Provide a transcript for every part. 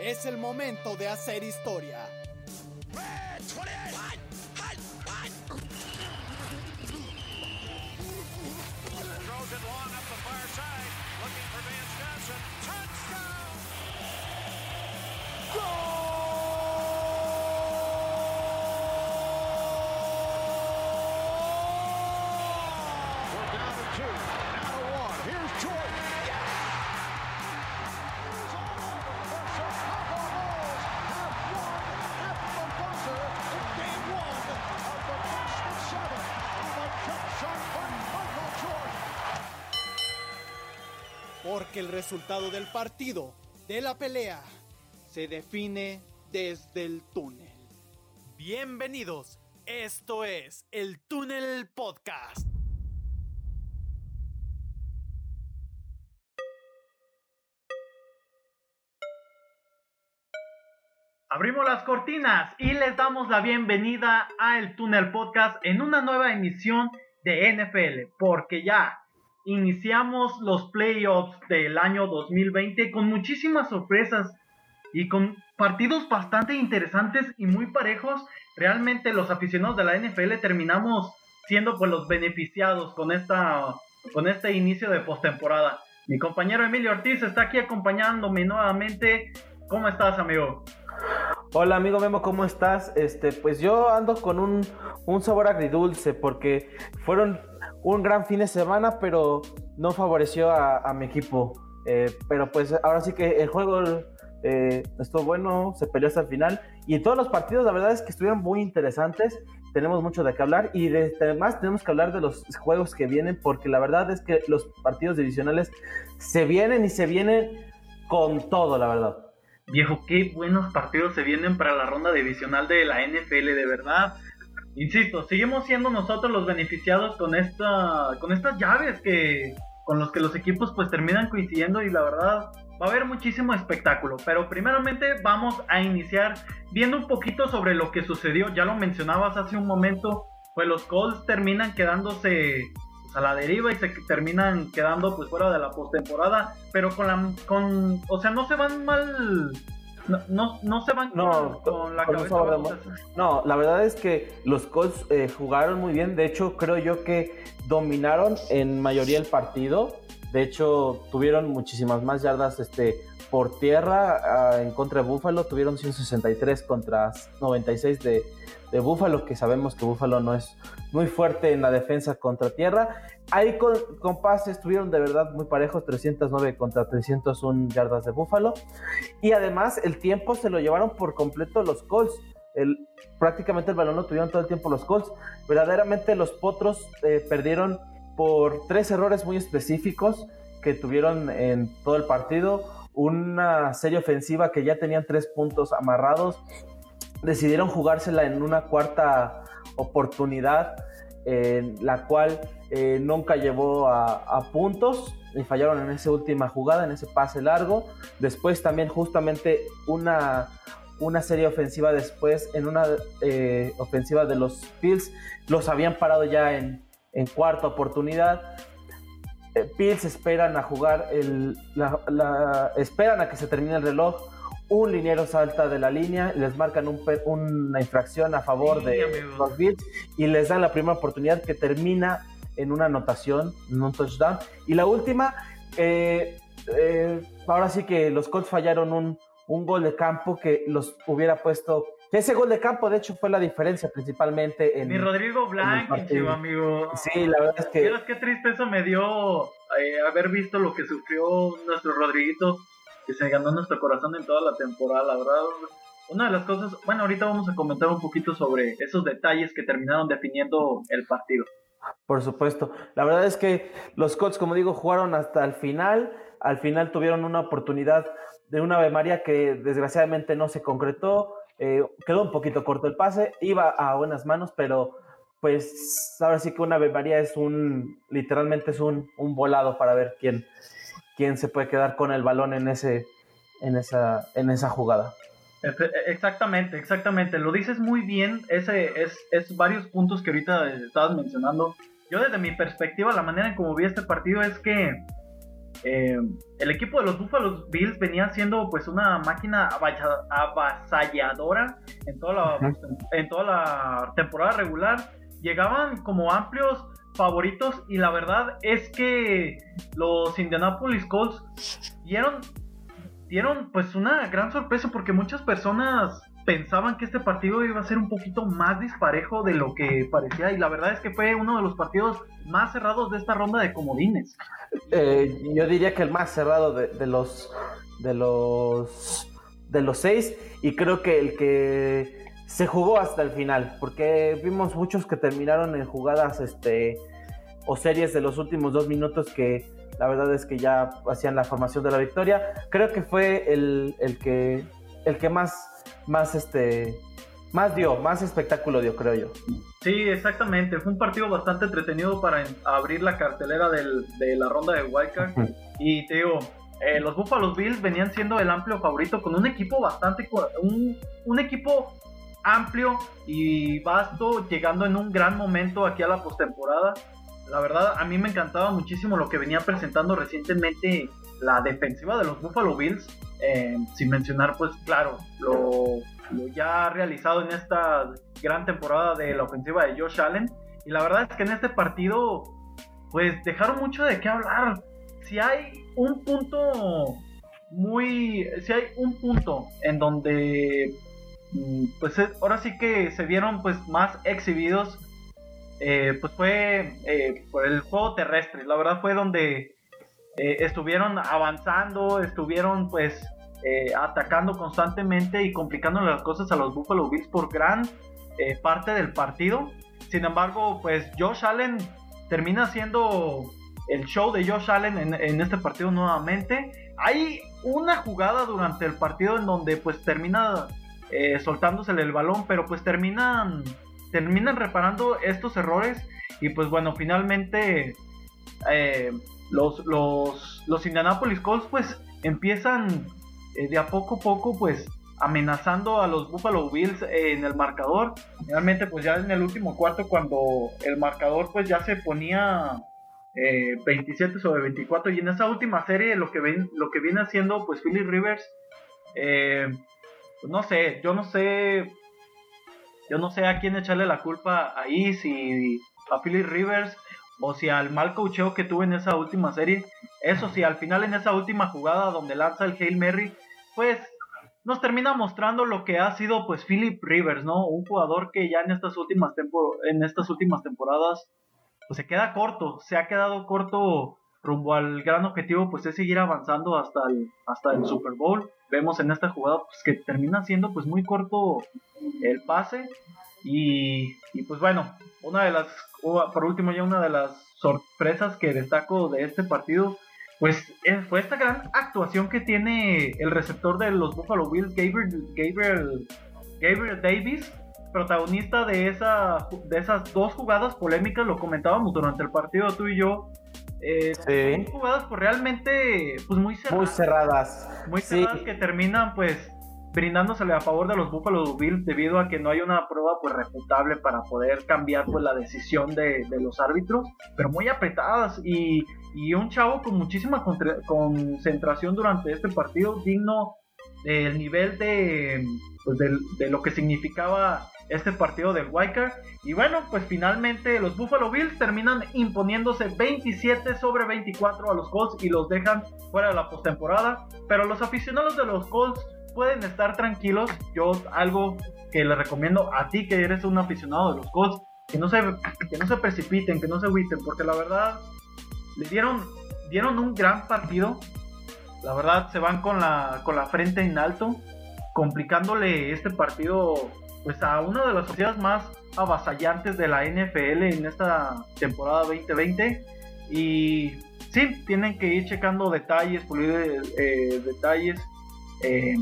Es el momento de hacer historia. Porque el resultado del partido, de la pelea, se define desde el túnel. Bienvenidos, esto es el Túnel Podcast. Abrimos las cortinas y les damos la bienvenida a El Túnel Podcast en una nueva emisión de NFL, porque ya iniciamos los playoffs del año 2020 con muchísimas sorpresas y con partidos bastante interesantes y muy parejos. Realmente los aficionados de la NFL terminamos siendo pues los beneficiados con esta con este inicio de postemporada. Mi compañero Emilio Ortiz está aquí acompañándome nuevamente. ¿Cómo estás, amigo? Hola amigo Memo, ¿cómo estás? Este, pues yo ando con un, un sabor agridulce porque fueron un gran fin de semana, pero no favoreció a, mi equipo. Eh, pero pues ahora sí que el juego eh, estuvo bueno, se peleó hasta el final. Y todos los partidos, la verdad es que estuvieron muy interesantes. Tenemos mucho de qué hablar. Y además tenemos que hablar de los juegos que vienen, porque la verdad es que los partidos divisionales se vienen y se vienen con todo, la verdad. Viejo, qué buenos partidos se vienen para la ronda divisional de la NFL, de verdad. Insisto, seguimos siendo nosotros los beneficiados con esta con estas llaves que con los que los equipos pues terminan coincidiendo y la verdad va a haber muchísimo espectáculo, pero primeramente vamos a iniciar viendo un poquito sobre lo que sucedió, ya lo mencionabas hace un momento, pues los Colts terminan quedándose pues, a la deriva y se terminan quedando pues fuera de la postemporada, pero con la con o sea, no se van mal no, no, se van con, la cabeza. No, la verdad es que los Colts eh, jugaron muy bien. De hecho, creo yo que dominaron en mayoría el partido. De hecho, tuvieron muchísimas más yardas este, por tierra ah, en contra de Buffalo. Tuvieron 163 contra 96 de, de Buffalo, que sabemos que Buffalo no es muy fuerte en la defensa contra tierra. Ahí con, con pases estuvieron de verdad muy parejos, 309 contra 301 yardas de Buffalo. Y además el tiempo se lo llevaron por completo los Colts. El, prácticamente el balón lo tuvieron todo el tiempo los Colts. Verdaderamente los Potros eh, perdieron por tres errores muy específicos que tuvieron en todo el partido. Una serie ofensiva que ya tenían tres puntos amarrados decidieron jugársela en una cuarta oportunidad, en la cual eh, nunca llevó a, puntos y fallaron en esa última jugada, en ese pase largo. Después también justamente una, una serie ofensiva después, en una eh, ofensiva de los Bills, los habían parado ya en, cuarta oportunidad. Eh, Bills esperan a jugar el, esperan a que se termine el reloj un liniero salta de la línea, les marcan una infracción a favor de los Bills y les dan la primera oportunidad que termina en una anotación, en un touchdown. Y la última, eh, eh, ahora sí que los Colts fallaron un, gol de campo que los hubiera puesto. Ese gol de campo, de hecho, fue la diferencia principalmente en. Mi Rodrigo Blanco, amigo. Sí, la verdad es que. Qué tristeza me dio eh, haber visto lo que sufrió nuestro Rodriguito que se ganó nuestro corazón en toda la temporada, la verdad. Una de las cosas, bueno, ahorita vamos a comentar un poquito sobre esos detalles que terminaron definiendo el partido. Por supuesto. La verdad es que los Colts, como digo, jugaron hasta el final. Al final tuvieron una oportunidad de una Ave María que desgraciadamente no se concretó. Eh, quedó un poquito corto el pase. Iba a buenas manos, pero pues ahora sí que una María es un, literalmente es un, un volado para ver quién, quién se puede quedar con el balón en, ese, en, esa, en esa jugada. Exactamente, exactamente. Lo dices muy bien. Ese es, es varios puntos que ahorita estabas mencionando. Yo desde mi perspectiva, la manera en como vi este partido es que eh, el equipo de los Buffalo Bills venía siendo pues una máquina avasalladora en toda la, en toda la temporada regular. Llegaban como amplios favoritos y la verdad es que los Indianapolis Colts dieron, dieron pues una gran sorpresa porque muchas personas pensaban que este partido iba a ser un poquito más disparejo de lo que parecía y la verdad es que fue uno de los partidos más cerrados de esta ronda de comodines. Eh, yo diría que el más cerrado de, los de los de los seis y creo que el que se jugó hasta el final porque vimos muchos que terminaron en jugadas este o series de los últimos dos minutos que la verdad es que ya hacían la formación de la victoria creo que fue el, el que el que más más este más dio, más espectáculo dio, creo yo. Sí, exactamente. Fue un partido bastante entretenido para abrir la cartelera de la ronda de Wildcard. Y te digo, eh, los Buffalo Bills venían siendo el amplio favorito con un equipo bastante. Un, un equipo amplio y vasto, llegando en un gran momento aquí a la postemporada. La verdad, a mí me encantaba muchísimo lo que venía presentando recientemente la defensiva de los Buffalo Bills. Eh, sin mencionar, pues claro, lo, ya realizado en esta gran temporada de la ofensiva de Josh Allen. Y la verdad es que en este partido, pues dejaron mucho de qué hablar. Si hay un punto muy. Si hay un punto en donde. Mm, pues ahora sí que se vieron pues más exhibidos. Eh, pues fue eh, por el juego terrestre. La verdad fue donde eh, estuvieron avanzando, estuvieron pues eh, atacando constantemente y complicando las cosas a los Buffalo Bills por gran eh, parte del partido. Sin embargo, pues Josh Allen termina siendo el show de Josh Allen en, este partido nuevamente. Hay una jugada durante el partido en donde pues termina soltándosele el balón, pero pues terminan, terminan reparando estos errores y pues bueno, finalmente los, los, los Indianapolis Colts pues empiezan eh, de a poco a poco pues amenazando a los Buffalo Bills en el marcador. Realmente pues ya en el último cuarto cuando el marcador pues ya se ponía 27 eh, sobre 24 y en esa última serie lo que, ven, lo que viene haciendo pues Philly Rivers eh, pues, no sé, yo no sé yo no sé a quién echarle la culpa ahí, si a Philly Rivers o si al mal cocheo que tuve en esa última serie. Eso sí, al final en esa última jugada donde lanza el Hail Mary, pues nos termina mostrando lo que ha sido pues Philip Rivers, ¿no? Un jugador que ya en estas últimas, en estas últimas temporadas pues se queda corto, se ha quedado corto rumbo al gran objetivo pues es seguir avanzando hasta el, hasta el Super Bowl. Vemos en esta jugada pues que termina siendo pues muy corto el pase y, y pues bueno, una de las por último ya una de las sorpresas que destaco de este partido, pues fue esta gran actuación que tiene el receptor de los Buffalo Bills, Gabriel, Gabriel, Gabriel Davis, protagonista de, esa, de esas dos jugadas polémicas, lo comentábamos durante el partido tú y yo. Eh, jugadas pues realmente pues muy cerradas. Muy cerradas. Muy cerradas que terminan pues brindándosele a favor de los Buffalo Bills debido a que no hay una prueba pues refutable para poder cambiar pues la decisión de, los árbitros, pero muy apretadas y, un chavo con muchísima concentración durante este partido, digno del nivel de, pues, de, lo que significaba este partido del Wildcard. Y bueno, pues finalmente los Buffalo Bills terminan imponiéndose 27 sobre 24 a los Colts y los dejan fuera de la postemporada. Pero los aficionados de los Colts pueden estar tranquilos. Yo algo que les recomiendo a ti que eres un aficionado de los Colts, que no se, que no se precipiten, que no se agüiten, porque la verdad le dieron, dieron un gran partido. La verdad se van con la, con la frente en alto, complicándole este partido pues a una de las sociedades más avasallantes de la NFL en esta temporada 2020. Y sí, tienen que ir checando detalles, pulir eh, detalles eh,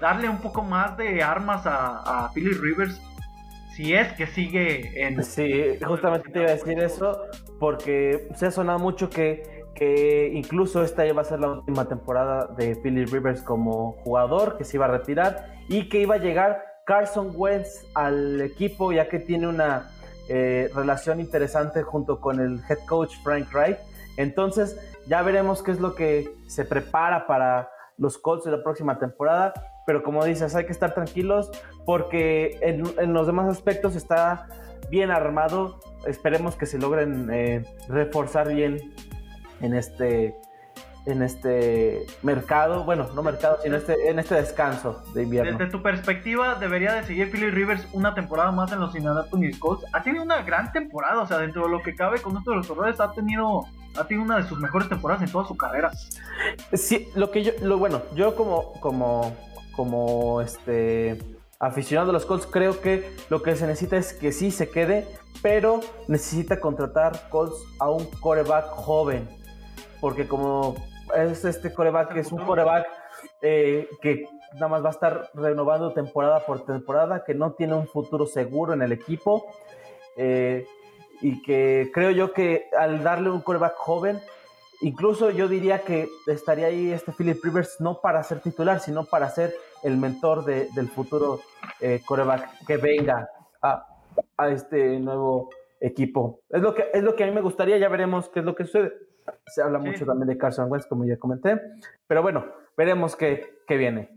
darle un poco más de armas a, a Philly Rivers si es que sigue en... Sí, justamente te iba a decir eso porque se ha sonado mucho que, que incluso esta iba a ser la última temporada de Philly Rivers como jugador, que se iba a retirar y que iba a llegar Carson Wentz al equipo ya que tiene una eh, relación interesante junto con el head coach Frank Wright Entonces, ya veremos qué es lo que se prepara para los Colts de la próxima temporada. Pero como dices, hay que estar tranquilos porque en, los demás aspectos está bien armado. Esperemos que se logren eh, reforzar bien en este en este mercado, bueno, no mercado, sino este, en este descanso de invierno. Desde tu perspectiva, ¿debería de seguir Philly Rivers una temporada más en los Indianapolis Colts? Ha tenido una gran temporada, o sea, dentro de lo que cabe con esto de los horrores, ha tenido, ha tenido una de sus mejores temporadas en toda su carrera. Sí, lo que yo, lo bueno, yo como, como, como este aficionado de los Colts, creo que lo que se necesita es que sí se quede, pero necesita contratar Colts a un coreback joven porque como es este coreback es un coreback eh, que nada más va a estar renovando temporada por temporada, que no tiene un futuro seguro en el equipo eh, y que creo yo que al darle un coreback joven, incluso yo diría que estaría ahí este Philip Rivers no para ser titular, sino para ser el mentor del futuro eh, coreback que venga a, a este nuevo equipo. Es lo, que, es lo que a mí me gustaría, ya veremos qué es lo que sucede. Se habla mucho también de Carson Wentz, como ya comenté. Pero bueno, veremos qué, qué, viene.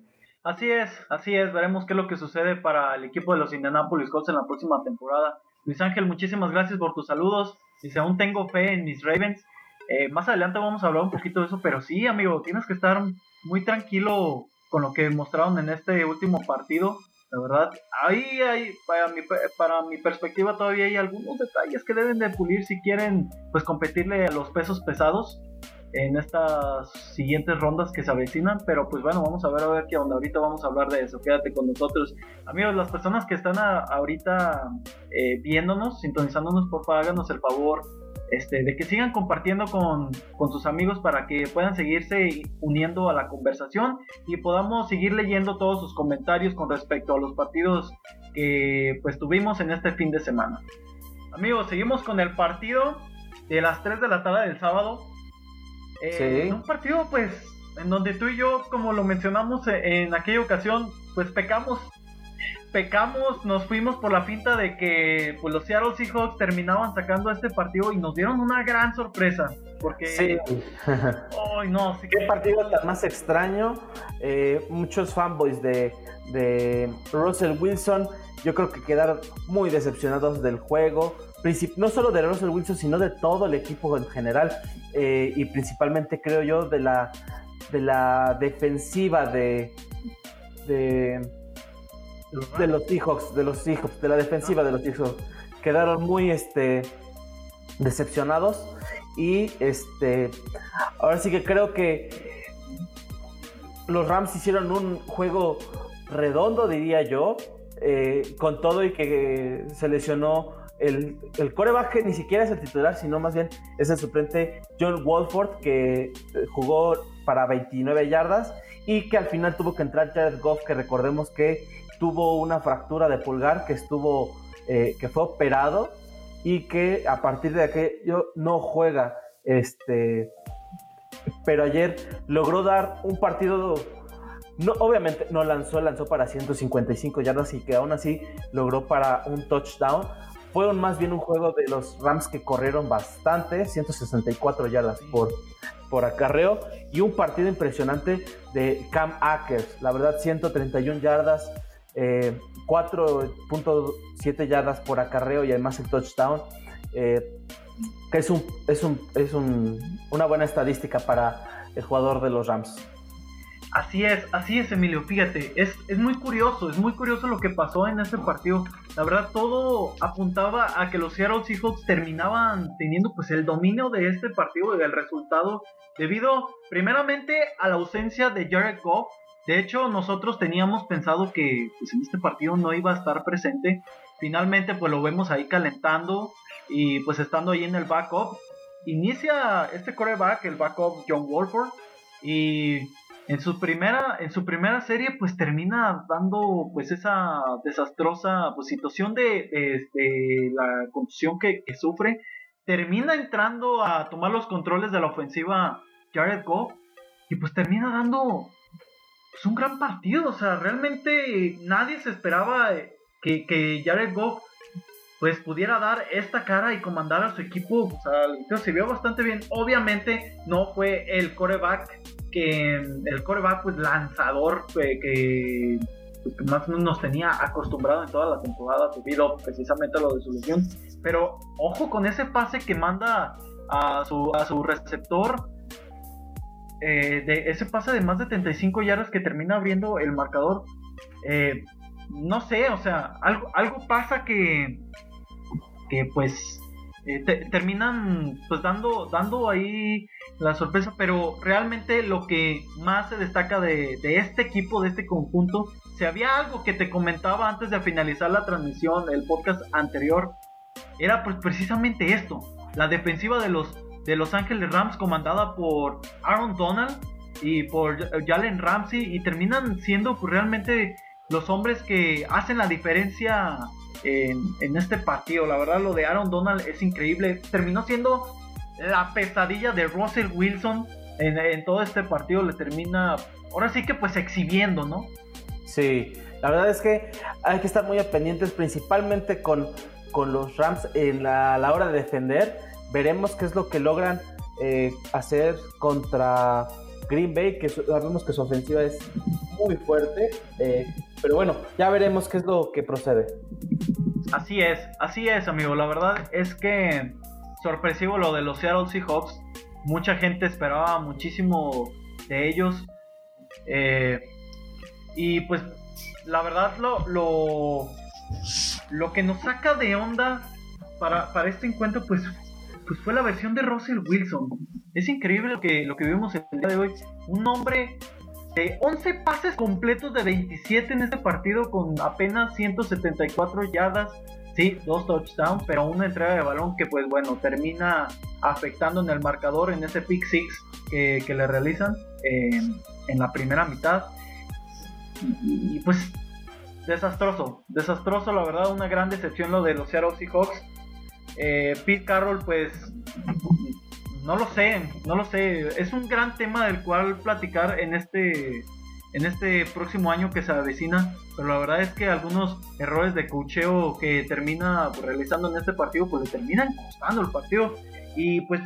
Así es, así es. Veremos qué es lo que sucede para el equipo de los Indianapolis Colts en la próxima temporada. Luis Ángel, muchísimas gracias por tus saludos. Dice, aún tengo fe en mis Ravens. Eh, más adelante vamos a hablar un poquito de eso, pero sí, amigo, tienes que estar muy tranquilo con lo que mostraron en este último partido. La verdad, ahí hay, para mi, para mi perspectiva todavía hay algunos detalles que deben de pulir si quieren pues competirle a los pesos pesados en estas siguientes rondas que se avecinan, pero pues bueno, vamos a ver a ver qué onda, ahorita vamos a hablar de eso, quédate con nosotros. Amigos, las personas que están ahorita eh, viéndonos, sintonizándonos, por favor háganos el favor este, de que sigan compartiendo con, sus amigos para que puedan seguirse uniendo a la conversación y podamos seguir leyendo todos sus comentarios con respecto a los partidos que pues tuvimos en este fin de semana. Amigos, seguimos con el partido de las 3 de la tarde del sábado. Eh, un partido pues en donde tú y yo, como lo mencionamos en aquella ocasión, pues pecamos pecamos, nos fuimos por la finta de que pues, los Seattle Seahawks terminaban sacando este partido y nos dieron una gran sorpresa. Porque. Sí. no, Qué partido tan más extraño. Eh, muchos fanboys de, de Russell Wilson, yo creo que quedaron muy decepcionados del juego. No solo de Russell Wilson, sino de todo el equipo en general. Eh, y principalmente, creo yo, de la, de la defensiva de. de de los Seahawks, de los Seahawks, de la defensiva de los Seahawks. Quedaron muy este, decepcionados y este, ahora sí que creo que los Rams hicieron un juego redondo, diría yo, eh, con todo y que se lesionó el, el coreback ni siquiera es el titular, sino más bien es el suplente John Walford, que eh, jugó para 29 yardas y que al final tuvo que entrar Jared Goff, que recordemos que tuvo una fractura de pulgar que estuvo, eh, que fue operado y que a partir de aquello no juega. Este, pero ayer logró dar un partido, no, obviamente no lanzó, lanzó para 155 yardas y que aún así logró para un touchdown. Fueron más bien un juego de los Rams que corrieron bastante, 164 yardas por, por acarreo y un partido impresionante de Cam Akers, la verdad 131 yardas, 4.7 eh, yardas por acarreo y además el touchdown, eh, que es, un, es, un, es un, una buena estadística para el jugador de los Rams. Así es, así es Emilio, fíjate, es, es muy curioso, es muy curioso lo que pasó en este partido. La verdad todo apuntaba a que los Seattle Seahawks terminaban teniendo pues el dominio de este partido y del resultado debido primeramente a la ausencia de Jared Goff de hecho, nosotros teníamos pensado que pues, en este partido no iba a estar presente. Finalmente, pues lo vemos ahí calentando y pues estando ahí en el backup. Inicia este coreback, el backup John Wolford, y en su primera, en su primera serie, pues termina dando pues esa desastrosa pues, situación de, la contusión que, sufre. Termina entrando a tomar los controles de la ofensiva Jared Goff y pues termina dando es un gran partido. O sea, realmente nadie se esperaba que, que Jared Goff pues pudiera dar esta cara y comandar a su equipo. O sea, se vio bastante bien. Obviamente no fue el coreback que el coreback pues lanzador eh, que, pues, que más nos tenía acostumbrado en toda la temporada debido precisamente a lo de su lesión. Pero ojo con ese pase que manda a su, a su receptor. Eh, de ese pase de más de 35 yardas que termina abriendo el marcador. Eh, no sé, o sea, algo, algo pasa que, pues eh, terminan pues dando, dando ahí la sorpresa, pero realmente lo que más se destaca de, de, este equipo, de este conjunto, si había algo que te comentaba antes de finalizar la transmisión, el podcast anterior, era pues precisamente esto, la defensiva de los, de los Ángeles Rams comandada por Aaron Donald y por Jalen Ramsey y terminan siendo pues, realmente los hombres que hacen la diferencia en, este partido. La verdad, lo de Aaron Donald es increíble. Terminó siendo la pesadilla de Russell Wilson en, todo este partido. Le termina, ahora sí que pues exhibiendo, ¿no? Sí, la verdad es que hay que estar muy pendientes, principalmente con, con los Rams en la, a la hora de defender. Veremos qué es lo que logran eh, hacer contra Green Bay, que sabemos que su ofensiva es muy fuerte. Eh, pero bueno, ya veremos qué es lo que procede. Así es, así es, amigo. La verdad es que sorpresivo lo de los Seattle Seahawks. Mucha gente esperaba muchísimo de ellos. Eh, y pues la verdad lo, lo, lo, que nos saca de onda para, para este encuentro pues, pues fue la versión de Russell Wilson. Es increíble lo que, lo que vimos el día de hoy. Un hombre de 11 pases completos de 27 en este partido con apenas 174 yardas. Sí, dos touchdowns, pero una entrega de balón que pues bueno, termina afectando en el marcador en ese pick six que, le realizan en la primera mitad. Y, pues desastroso, desastroso la verdad, una gran decepción lo de los Seattle Seahawks. Eh, Pete Carroll pues no lo sé, no lo sé. Es un gran tema del cual platicar en este, en este próximo año que se avecina. Pero la verdad es que algunos errores de cocheo que termina realizando en este partido, pues le terminan costando el partido. Y pues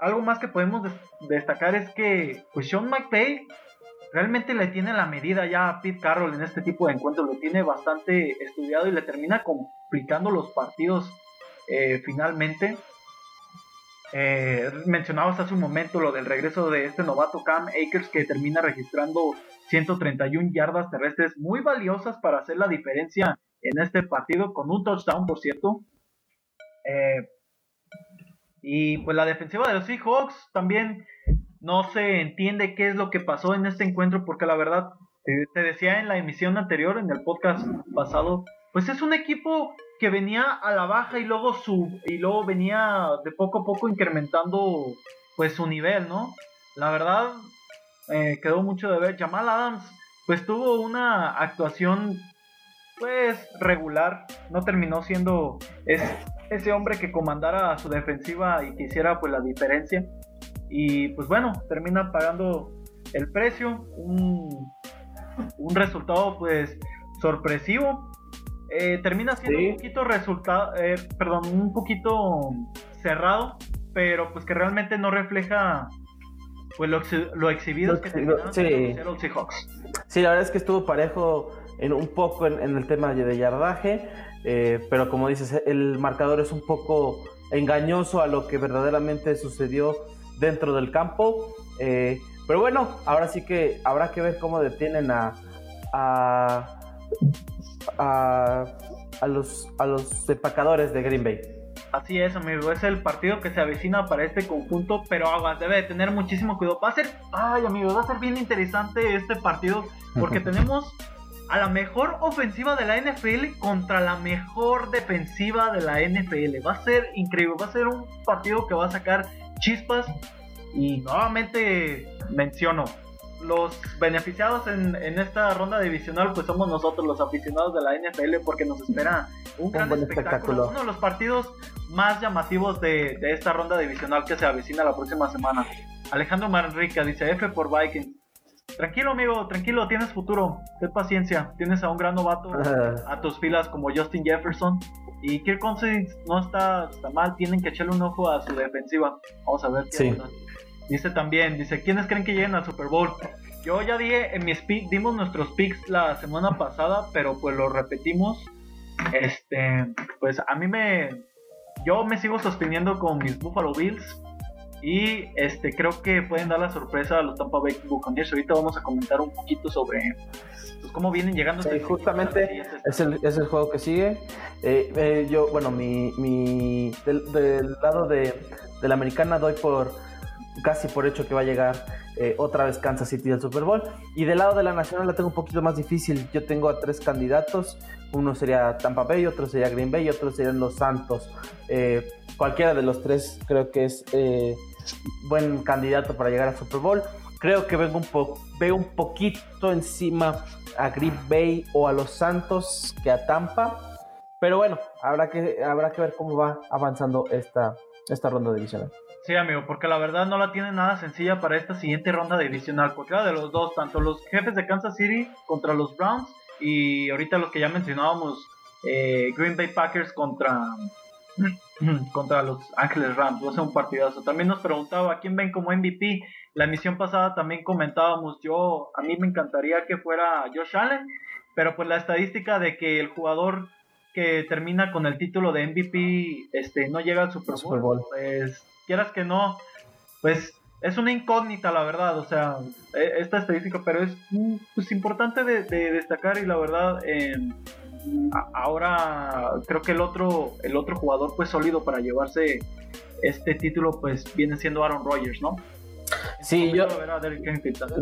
algo más que podemos destacar es que pues Sean McVay realmente le tiene la medida ya a Pete Carroll en este tipo de encuentros. Lo tiene bastante estudiado y le termina complicando los partidos eh, finalmente. Eh, mencionabas hace un momento lo del regreso de este novato Cam Akers que termina registrando 131 yardas terrestres muy valiosas para hacer la diferencia en este partido con un touchdown por cierto. Eh, y pues la defensiva de los Seahawks también no se entiende qué es lo que pasó en este encuentro porque la verdad te decía en la emisión anterior en el podcast pasado pues es un equipo que venía a la baja y luego su y luego venía de poco a poco incrementando pues su nivel, ¿no? La verdad eh, quedó mucho de ver. Jamal Adams pues tuvo una actuación pues regular, no terminó siendo ese hombre que comandara a su defensiva y que hiciera pues la diferencia y pues bueno, termina pagando el precio, un, un resultado pues sorpresivo eh, termina siendo un poquito resultado, eh, perdón, un poquito cerrado, pero pues que realmente no refleja pues lo, lo exhibidos que terminaron sí. los Seahawks. Sí, la verdad es que estuvo parejo en un poco en, el tema de yardaje, eh, pero como dices, el marcador es un poco engañoso a lo que verdaderamente sucedió dentro del campo. pero bueno, ahora sí que habrá que ver cómo detienen a, a a, los, a los empacadores de Green Bay. Así es, amigo, es el partido que se avecina para este conjunto, pero aguas, debe tener muchísimo cuidado. Va a ser, ay, amigo, va a ser bien interesante este partido porque tenemos a la mejor ofensiva de la NFL contra la mejor defensiva de la NFL. Va a ser increíble, va a ser un partido que va a sacar chispas y nuevamente menciono, los beneficiados en, esta ronda divisional pues somos nosotros los aficionados de la NFL porque nos espera un, gran espectáculo. uno de los partidos más llamativos de, esta ronda divisional que se avecina la próxima semana. Alejandro Manrique dice F por Vikings. tranquilo amigo, tranquilo, tienes futuro, ten paciencia, tienes a un gran novato a tus filas como Justin Jefferson y Kirk Cousins no está, está mal, tienen que echarle un ojo a su defensiva, vamos a ver qué Dice también, dice, ¿quiénes creen que lleguen al Super Bowl? Yo ya dije en mi speak, dimos nuestros picks la semana pasada, pero pues lo repetimos. Este, pues a mí me, yo me sigo sosteniendo con mis Buffalo Bills. Y este creo que pueden dar la sorpresa a los Tampa Bay Buccaneers. Ahorita vamos a comentar un poquito sobre pues, cómo vienen llegando. Sí, justamente es el, es el, juego que sigue. Eh, eh, yo, bueno, mi, mi del, lado de, de, la americana doy por casi por hecho que va a llegar eh, otra vez Kansas City al Super Bowl. Y del lado de la nacional la tengo un poquito más difícil. Yo tengo a tres candidatos. Uno sería Tampa Bay, otro sería Green Bay y otro serían los Santos. cualquiera de los tres creo que es buen candidato para llegar al Super Bowl. Creo que veo un, po veo un poquito encima a Green Bay o a los Santos que a Tampa. Pero bueno, habrá que, habrá que ver cómo va avanzando esta, esta ronda divisional. Sí, amigo, porque la verdad no la tiene nada sencilla para esta siguiente ronda divisional. Cualquiera de los dos, tanto los jefes de Kansas City contra los Browns y ahorita los que ya mencionábamos, eh, Green Bay Packers contra contra los Ángeles Rams. Va a ser un partidazo. También nos preguntaba a quién ven como MVP. La emisión pasada también comentábamos, yo, a mí me encantaría que fuera Josh Allen, pero pues la estadística de que el jugador que termina con el título de MVP este, no llega al Super Bowl, pues quieras que no, pues es una incógnita la verdad, o sea, e, esta estadística, pero es mm, pues, importante de, destacar y la verdad... Eh, ahora creo que el otro, el otro jugador pues sólido para llevarse este título pues viene siendo Aaron Rodgers, ¿no? Sí yo,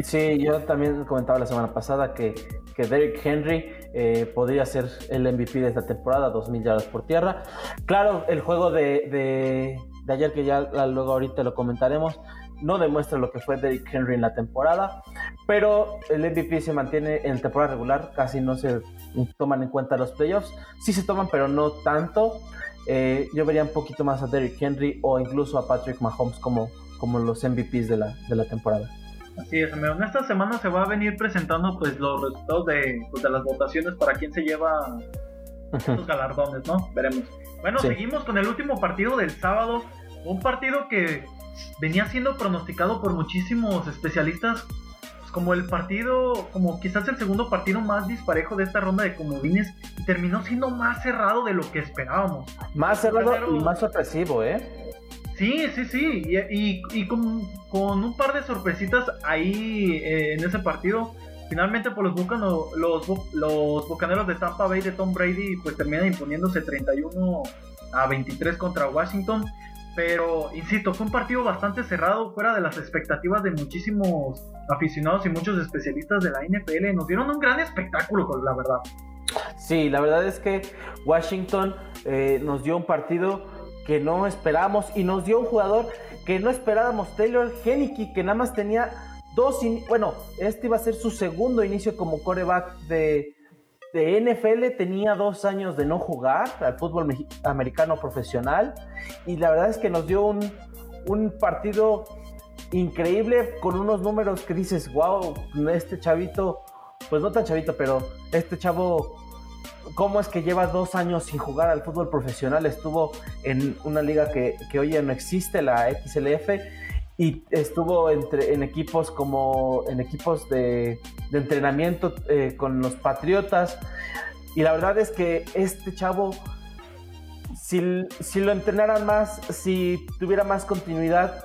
sí, yo también comentaba la semana pasada que, que Derrick Henry eh, podría ser el MVP de esta temporada, 2.000 yardas por tierra. Claro, el juego de, de, de ayer, que ya luego ahorita lo comentaremos, no demuestra lo que fue Derrick Henry en la temporada, pero el MVP se mantiene en temporada regular, casi no se toman en cuenta los playoffs, sí se toman, pero no tanto. Eh, yo vería un poquito más a Derrick Henry o incluso a Patrick Mahomes como, como los MVPs de la, de la temporada. Así es. En esta semana se va a venir presentando pues los resultados de, pues, de las votaciones para quién se lleva estos galardones, ¿no? Veremos. Bueno, seguimos con el último partido del sábado. Un partido que venía siendo pronosticado por muchísimos especialistas pues, como el partido, como quizás el segundo partido más disparejo de esta ronda de comodines y terminó siendo más cerrado de lo que esperábamos. Más cerrado y más sorpresivo, ¿eh? Sí, sí, sí, y, y, con, con, un par de sorpresitas ahí eh, en ese partido. Finalmente, por pues, los, los, los Bucaneros de Tampa Bay de Tom Brady, pues terminan imponiéndose 31 a 23 contra Washington. Pero, insisto, fue un partido bastante cerrado, fuera de las expectativas de muchísimos aficionados y muchos especialistas de la NFL. Nos dieron un gran espectáculo, la verdad. Sí, la verdad es que Washington eh, nos dio un partido que no esperábamos y nos dio un jugador que no esperábamos, Taylor Henneke, que nada más tenía dos, bueno, este iba a ser su segundo inicio como coreback de, de NFL tenía dos años de no jugar al fútbol americano profesional y la verdad es que nos dio un, un partido increíble con unos números que dices, wow, este chavito, pues no tan chavito, pero este chavo, ¿cómo es que lleva dos años sin jugar al fútbol profesional? Estuvo en una liga que, que hoy ya no existe, la XLF, y estuvo entre, en equipos como en equipos de, entrenamiento eh, con los Patriotas. Y la verdad es que este chavo, si, si, lo entrenaran más, si tuviera más continuidad,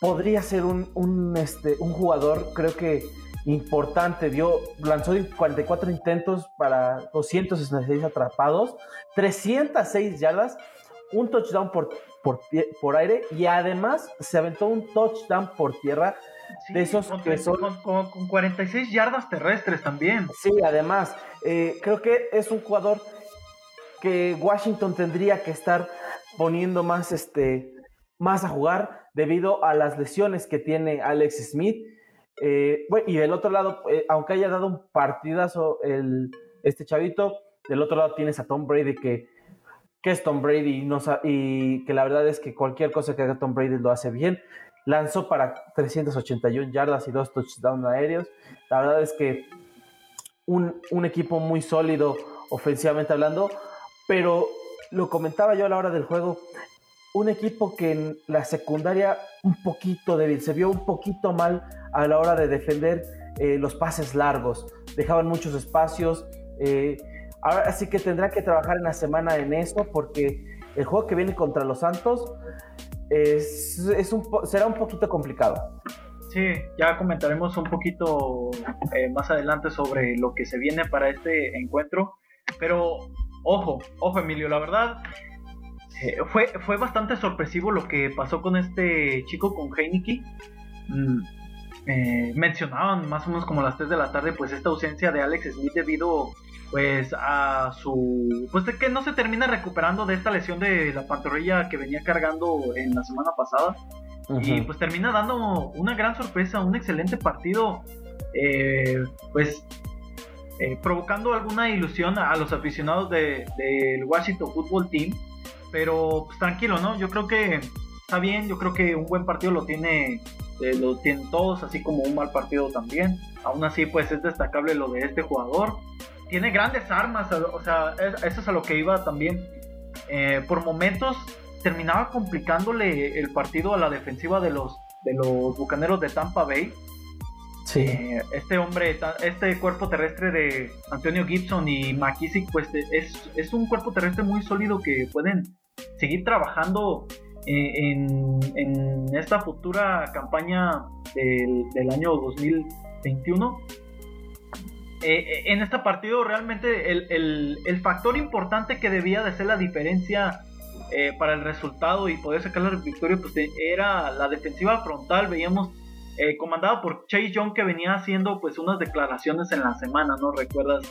podría ser un, un, este, un jugador, creo que importante. Dio, lanzó 44 intentos para 266 atrapados, 306 yardas, un touchdown por por, por aire y además se aventó un touchdown por tierra de esos con, que son... Con, 46 yardas terrestres también. Sí, además, eh, creo que es un jugador que Washington tendría que estar poniendo más, este, más a jugar debido a las lesiones que tiene Alex Smith. Eh, y del otro lado, eh, aunque haya dado un partidazo el, este chavito, del otro lado tienes a Tom Brady que que es Tom Brady no y que la verdad es que cualquier cosa que haga Tom Brady lo hace bien. lanzó para 381 yardas y dos touchdowns aéreos. La verdad es que un, un equipo muy sólido ofensivamente hablando, pero lo comentaba yo a la hora del juego, un equipo que en la secundaria un poquito débil, se vio un poquito mal a la hora de defender eh, los pases largos, dejaban muchos espacios. Eh, ahora sí que tendrá que trabajar en la semana en eso porque el juego que viene contra los Santos es, un, será un poquito complicado. Sí, ya comentaremos un poquito eh, más adelante sobre lo que se viene para este encuentro. Pero ojo, ojo Emilio, la verdad eh, fue, fue bastante sorpresivo lo que pasó con este chico, con Heineke. Mm, eh, mencionaban más o menos como las 3 de la tarde, pues esta ausencia de Alex Smith debido pues a su pues de que no se termina recuperando de esta lesión de la pantorrilla que venía cargando en la semana pasada. Y pues termina dando una gran sorpresa un excelente partido eh, pues provocando alguna ilusión a los aficionados del Washington Football Team. Pero pues tranquilo, ¿no? Yo creo que está bien, yo creo que un buen partido lo tiene eh, lo tienen todos, así como un mal partido también. Aún así, pues es destacable lo de este jugador. Tiene grandes armas, o sea, eso es a lo que iba también. Eh, por momentos terminaba complicándole el partido a la defensiva de los, de los bucaneros de Tampa Bay. Sí. Eh, este hombre, este cuerpo terrestre de Antonio Gibson y McKissick, pues es, es un cuerpo terrestre muy sólido que pueden seguir trabajando eh, en, esta futura campaña del, año 2021. Eh, eh, en este partido realmente el, factor importante que debía de ser la diferencia para el resultado y poder sacar la victoria pues era la defensiva frontal. Veíamos eh, comandado por Chase Young que venía haciendo pues unas declaraciones en la semana, ¿no? ¿Recuerdas?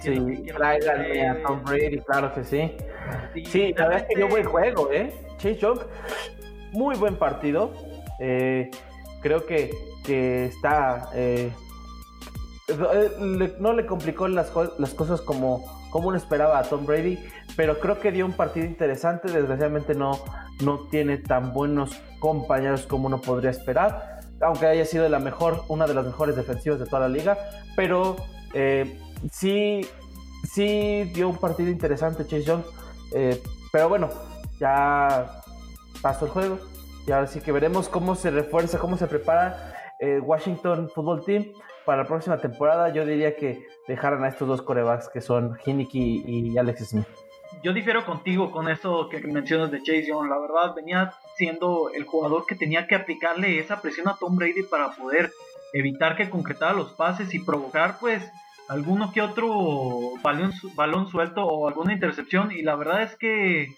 Sí, tráiganme a Tom Brady, claro que sí. Sí, la verdad es que dio buen juego, ¿eh? Chase Young, muy buen partido. Eh, creo que, que está... Eh, no le complicó las, las cosas como, como uno esperaba a Tom Brady, pero creo que dio un partido interesante. Desgraciadamente no, no tiene tan buenos compañeros como uno podría esperar aunque haya sido la mejor, una de las mejores defensivas de toda la liga, pero eh, sí, sí dio un partido interesante Chase Young, eh, pero bueno, ya pasó el juego y ahora sí que veremos cómo se refuerza, cómo se prepara eh, Washington Football Team para la próxima temporada. Yo diría que dejaran a estos dos corebacks que son Hinnicky y Alex Smith yo difiero contigo con eso que mencionas de Chase Young. La verdad, venía siendo el jugador que tenía que aplicarle esa presión a Tom Brady para poder evitar que concretara los pases y provocar, pues, alguno que otro balón, balón suelto o alguna intercepción. Y la verdad es que,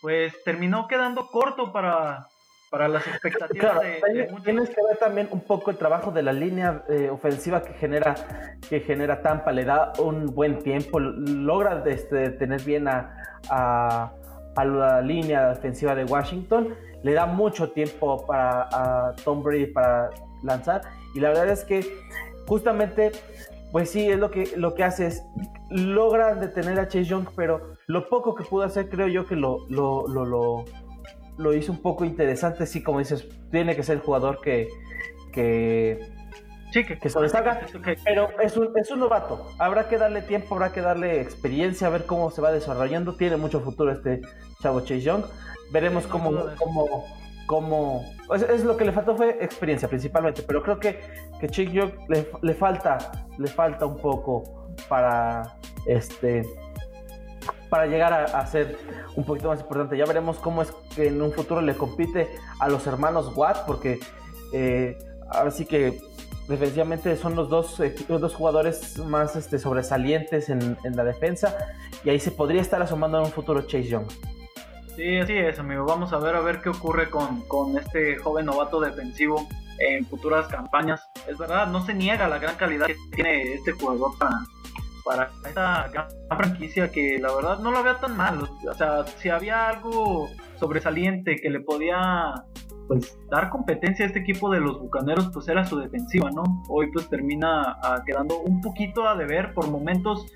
pues, terminó quedando corto para, para las expectativas de, Tienes que ver también un poco el trabajo de la línea eh, ofensiva que genera, que genera Tampa, le da un buen tiempo, logra este, tener bien a, a, la línea defensiva de Washington, le da mucho tiempo para a Tom Brady para lanzar. Y la verdad es que justamente pues sí, es lo que, lo que hace es, logra detener a Chase Young, pero lo poco que pudo hacer creo yo que lo, lo, lo lo hizo un poco interesante, sí, como dices, tiene que ser el jugador que, que, sí, que, que sobresalga, pero es un, es un novato, habrá que darle tiempo, habrá que darle experiencia, a ver cómo se va desarrollando, tiene mucho futuro este chavo Chase Young, veremos cómo, cómo, cómo, es, lo que le faltó fue experiencia principalmente, pero creo que, que Chase Young le, le falta, le falta un poco para este para llegar a, ser un poquito más importante. Ya veremos cómo es que en un futuro le compite a los hermanos Watt, porque eh, ahora sí que defensivamente son los dos, los dos jugadores más este, sobresalientes en, la defensa y ahí se podría estar asomando en un futuro Chase Young. Sí, así es, amigo. Vamos a ver a ver qué ocurre con, con este joven novato defensivo en futuras campañas. Es verdad, no se niega la gran calidad que tiene este jugador para, para esta gran franquicia que la verdad no la veo tan mal. O sea, si había algo sobresaliente que le podía pues dar competencia a este equipo de los Bucaneros, pues era su defensiva, ¿no? Hoy pues termina ah, quedando un poquito a deber por momentos,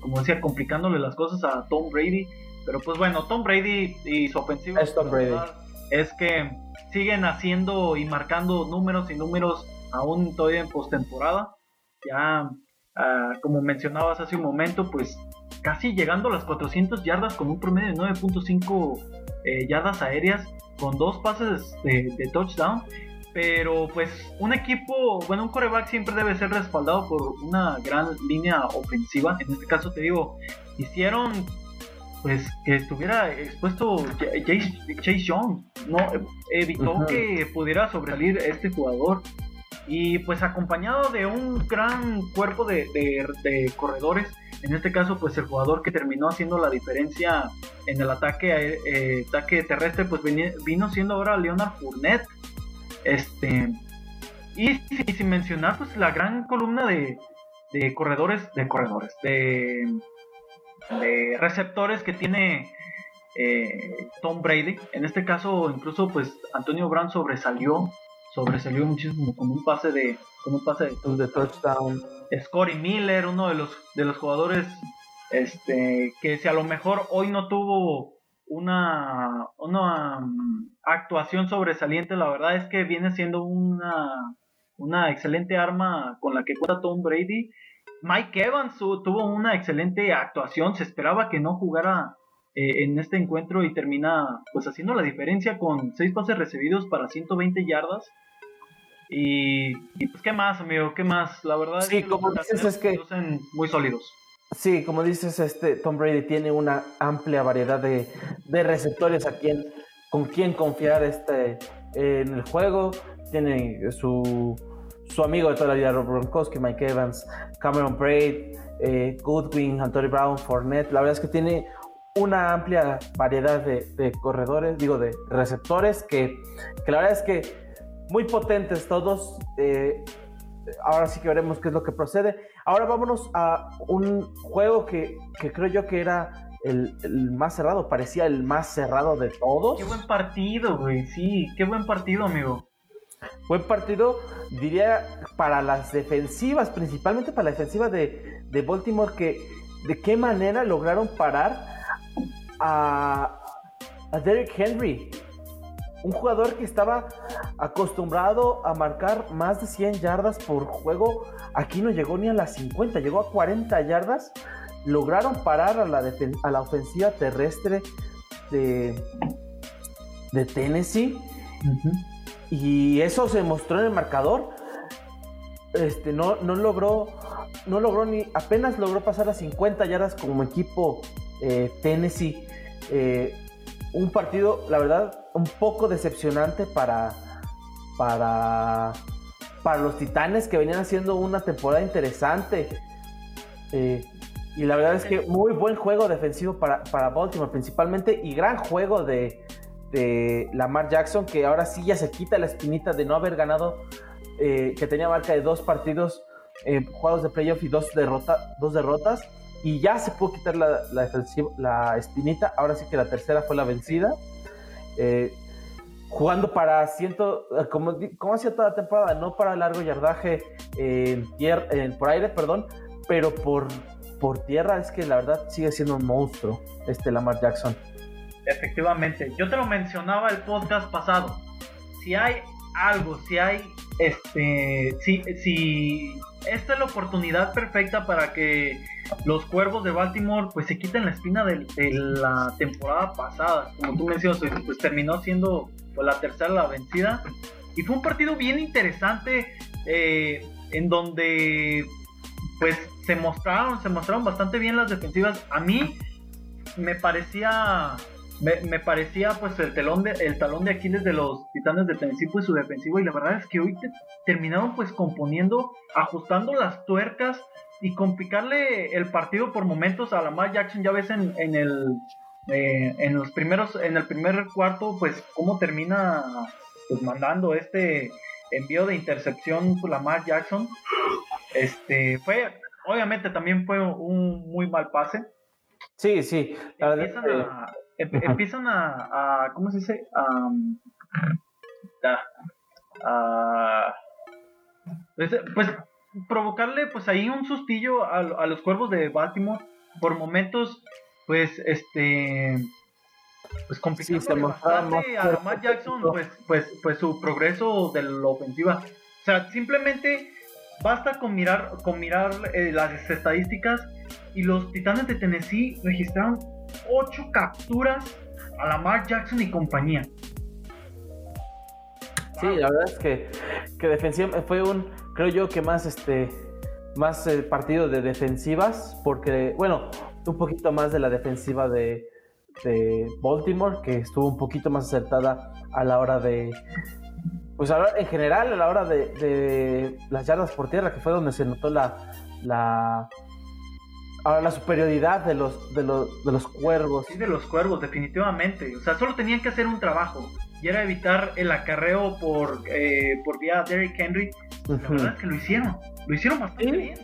como decía, complicándole las cosas a Tom Brady. Pero pues bueno, Tom Brady y su ofensiva. Es Tom Brady. es que siguen haciendo y marcando números y números aún todavía en postemporada. Ya, ah, como mencionabas hace un momento, pues casi llegando a las 400 yardas con un promedio de 9.5 eh, yardas aéreas, con dos pases de, de, touchdown. Pero pues un equipo, bueno, un coreback siempre debe ser respaldado por una gran línea ofensiva. En este caso te digo, hicieron pues que estuviera expuesto Chase Young, no evitó que pudiera sobresalir este jugador y pues acompañado de un gran cuerpo de, corredores, en este caso pues el jugador que terminó haciendo la diferencia en el ataque, eh, ataque terrestre pues vino, siendo ahora Leonard Fournette, este y, sin mencionar pues la gran columna de, corredores, de corredores, de de receptores que tiene eh, Tom Brady. En este caso, incluso, pues Antonio Brown sobresalió, sobresalió muchísimo con un pase de, con un pase de, touchdown. Scotty Miller, uno de los, de los jugadores, este, que si a lo mejor hoy no tuvo una, una um, actuación sobresaliente, la verdad es que viene siendo una, una excelente arma con la que cuenta Tom Brady Mike Evans tuvo una excelente actuación, se esperaba que no jugara eh, en este encuentro y termina pues haciendo la diferencia con 6 pases recibidos para 120 yardas. Y, pues qué más, amigo, qué más, la verdad sí, como dices es que muy sólidos. Sí, como dices, este Tom Brady tiene una amplia variedad de, receptores a quien, con quien confiar este, en el juego. Tiene su su amigo de toda la vida, Rob Gronkowski, Mike Evans, Cameron Braid, eh, Goodwin, Anthony Brown, Fournette. La verdad es que tiene una amplia variedad de, corredores, digo, de receptores que, la verdad es que muy potentes todos. Eh, ahora sí que veremos qué es lo que procede. Ahora vámonos a un juego que, creo yo que era el, el, más cerrado, parecía el más cerrado de todos. Qué buen partido, güey, sí, qué buen partido, amigo. Buen partido, diría, para las defensivas, principalmente para la defensiva de, Baltimore, que de qué manera lograron parar a, a Derrick Henry. Un jugador que estaba acostumbrado a marcar más de 100 yardas por juego, aquí no llegó ni a las 50, llegó a 40 yardas. Lograron parar a la, a la ofensiva terrestre de, de Tennessee. Y eso se mostró en el marcador. Este, no, no logró, no logró ni, apenas logró pasar a 50 yardas como equipo eh, Tennessee. Eh, un partido, la verdad, un poco decepcionante para, para, para los Titanes que venían haciendo una temporada interesante. Eh, y la verdad es que muy buen juego defensivo para, para Baltimore principalmente y gran juego de, de Lamar Jackson, que ahora sí ya se quita la espinita de no haber ganado, eh, que tenía marca de dos partidos eh, jugados de playoff y dos, dos derrotas, y ya se pudo quitar la, la, espinita, ahora sí que la tercera fue la vencida. Eh, jugando para ciento, como, como hacía toda la temporada, no para largo yardaje en, en, por aire, perdón, pero por, por tierra es que la verdad sigue siendo un monstruo este Lamar Jackson. Efectivamente, yo te lo mencionaba el podcast pasado. Si hay algo, si hay, este, si, si esta es la oportunidad perfecta para que los cuervos de Baltimore pues se quiten la espina de, la temporada pasada. Como tú mencionas, pues, pues terminó siendo pues, la tercera la vencida. Y fue un partido bien interesante eh, en donde pues se mostraron, se mostraron bastante bien las defensivas. A mí me parecía me, parecía pues el telón de, el talón de Aquiles de los Titanes de Tennessee pues su defensivo y la verdad es que hoy terminaron pues componiendo, ajustando las tuercas y complicarle el partido por momentos a Lamar Jackson ya ves en, en el eh, en los primeros en el primer cuarto pues cómo termina pues mandando este envío de intercepción por Lamar Jackson este fue obviamente también fue un muy mal pase Sí, sí. La verdad, empiezan a, ¿cómo se dice? A, pues, pues, provocarle pues ahí un sustillo a, los cuervos de Baltimore por momentos pues este pues complicando bastante a Lamar Jackson pues, pues, pues su progreso de la ofensiva. O sea, simplemente basta con mirar, con mirar eh, las estadísticas y los Titanes de Tennessee registraron 8 capturas a Lamar Jackson y compañía. Sí, la verdad es que, que defensiva fue un, creo yo que más este más el partido de defensivas, porque, bueno, un poquito más de la defensiva de, de Baltimore, que estuvo un poquito más acertada a la hora de, pues en general a la hora de, de, las yardas por tierra, que fue donde se notó la, la, la superioridad de los, de los, de los cuervos. Sí, de los cuervos, definitivamente. O sea, solo tenían que hacer un trabajo y era evitar el acarreo por, eh, por vía Derrick Henry. La verdad es que lo hicieron, lo hicieron bastante bien.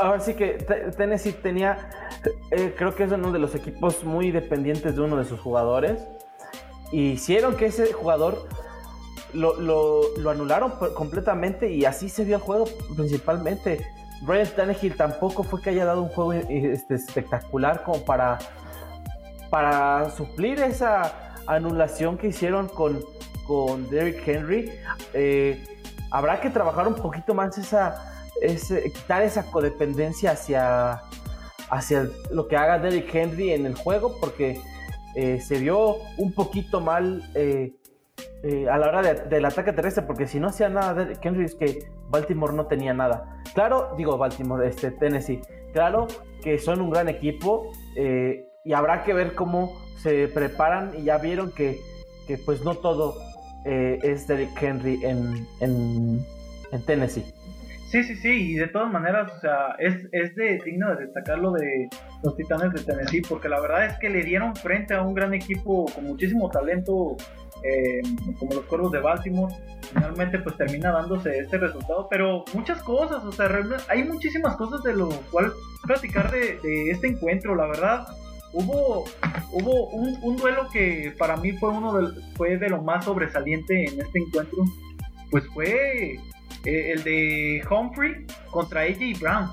Ahora sí que Tennessee tenía, eh, creo que es uno de los equipos muy dependientes de uno de sus jugadores. Y hicieron que ese jugador lo, lo, lo anularon completamente y así se vio el juego principalmente. Brian Tannehill tampoco fue que haya dado un juego este, espectacular como para, para suplir esa anulación que hicieron con, con Derrick Henry. Eh, habrá que trabajar un poquito más esa, quitar esa codependencia hacia, hacia lo que haga Derrick Henry en el juego, porque eh, se vio un poquito mal eh, a la hora del ataque terrestre, porque si no hacía nada Derrick Henry es que Baltimore no tenía nada. Claro, digo Baltimore, este, Tennessee, claro que son un gran equipo y habrá que ver cómo se preparan y ya vieron que, que pues no todo eh, es Derrick Henry en, en, en, Tennessee. Sí, sí, sí, y de todas maneras, o sea, es, es de, digno de destacar lo de los Titanes de Tennessee, porque la verdad es que le dieron frente a un gran equipo con muchísimo talento, eh, como los Cuervos de Baltimore. Finalmente, pues termina dándose este resultado, pero muchas cosas, o sea, hay muchísimas cosas de lo cual platicar de, de este encuentro, la verdad hubo, hubo un, duelo que para mí fue uno de, fue de lo más sobresaliente en este encuentro, pues fue eh, el de Humphrey contra AJ Brown.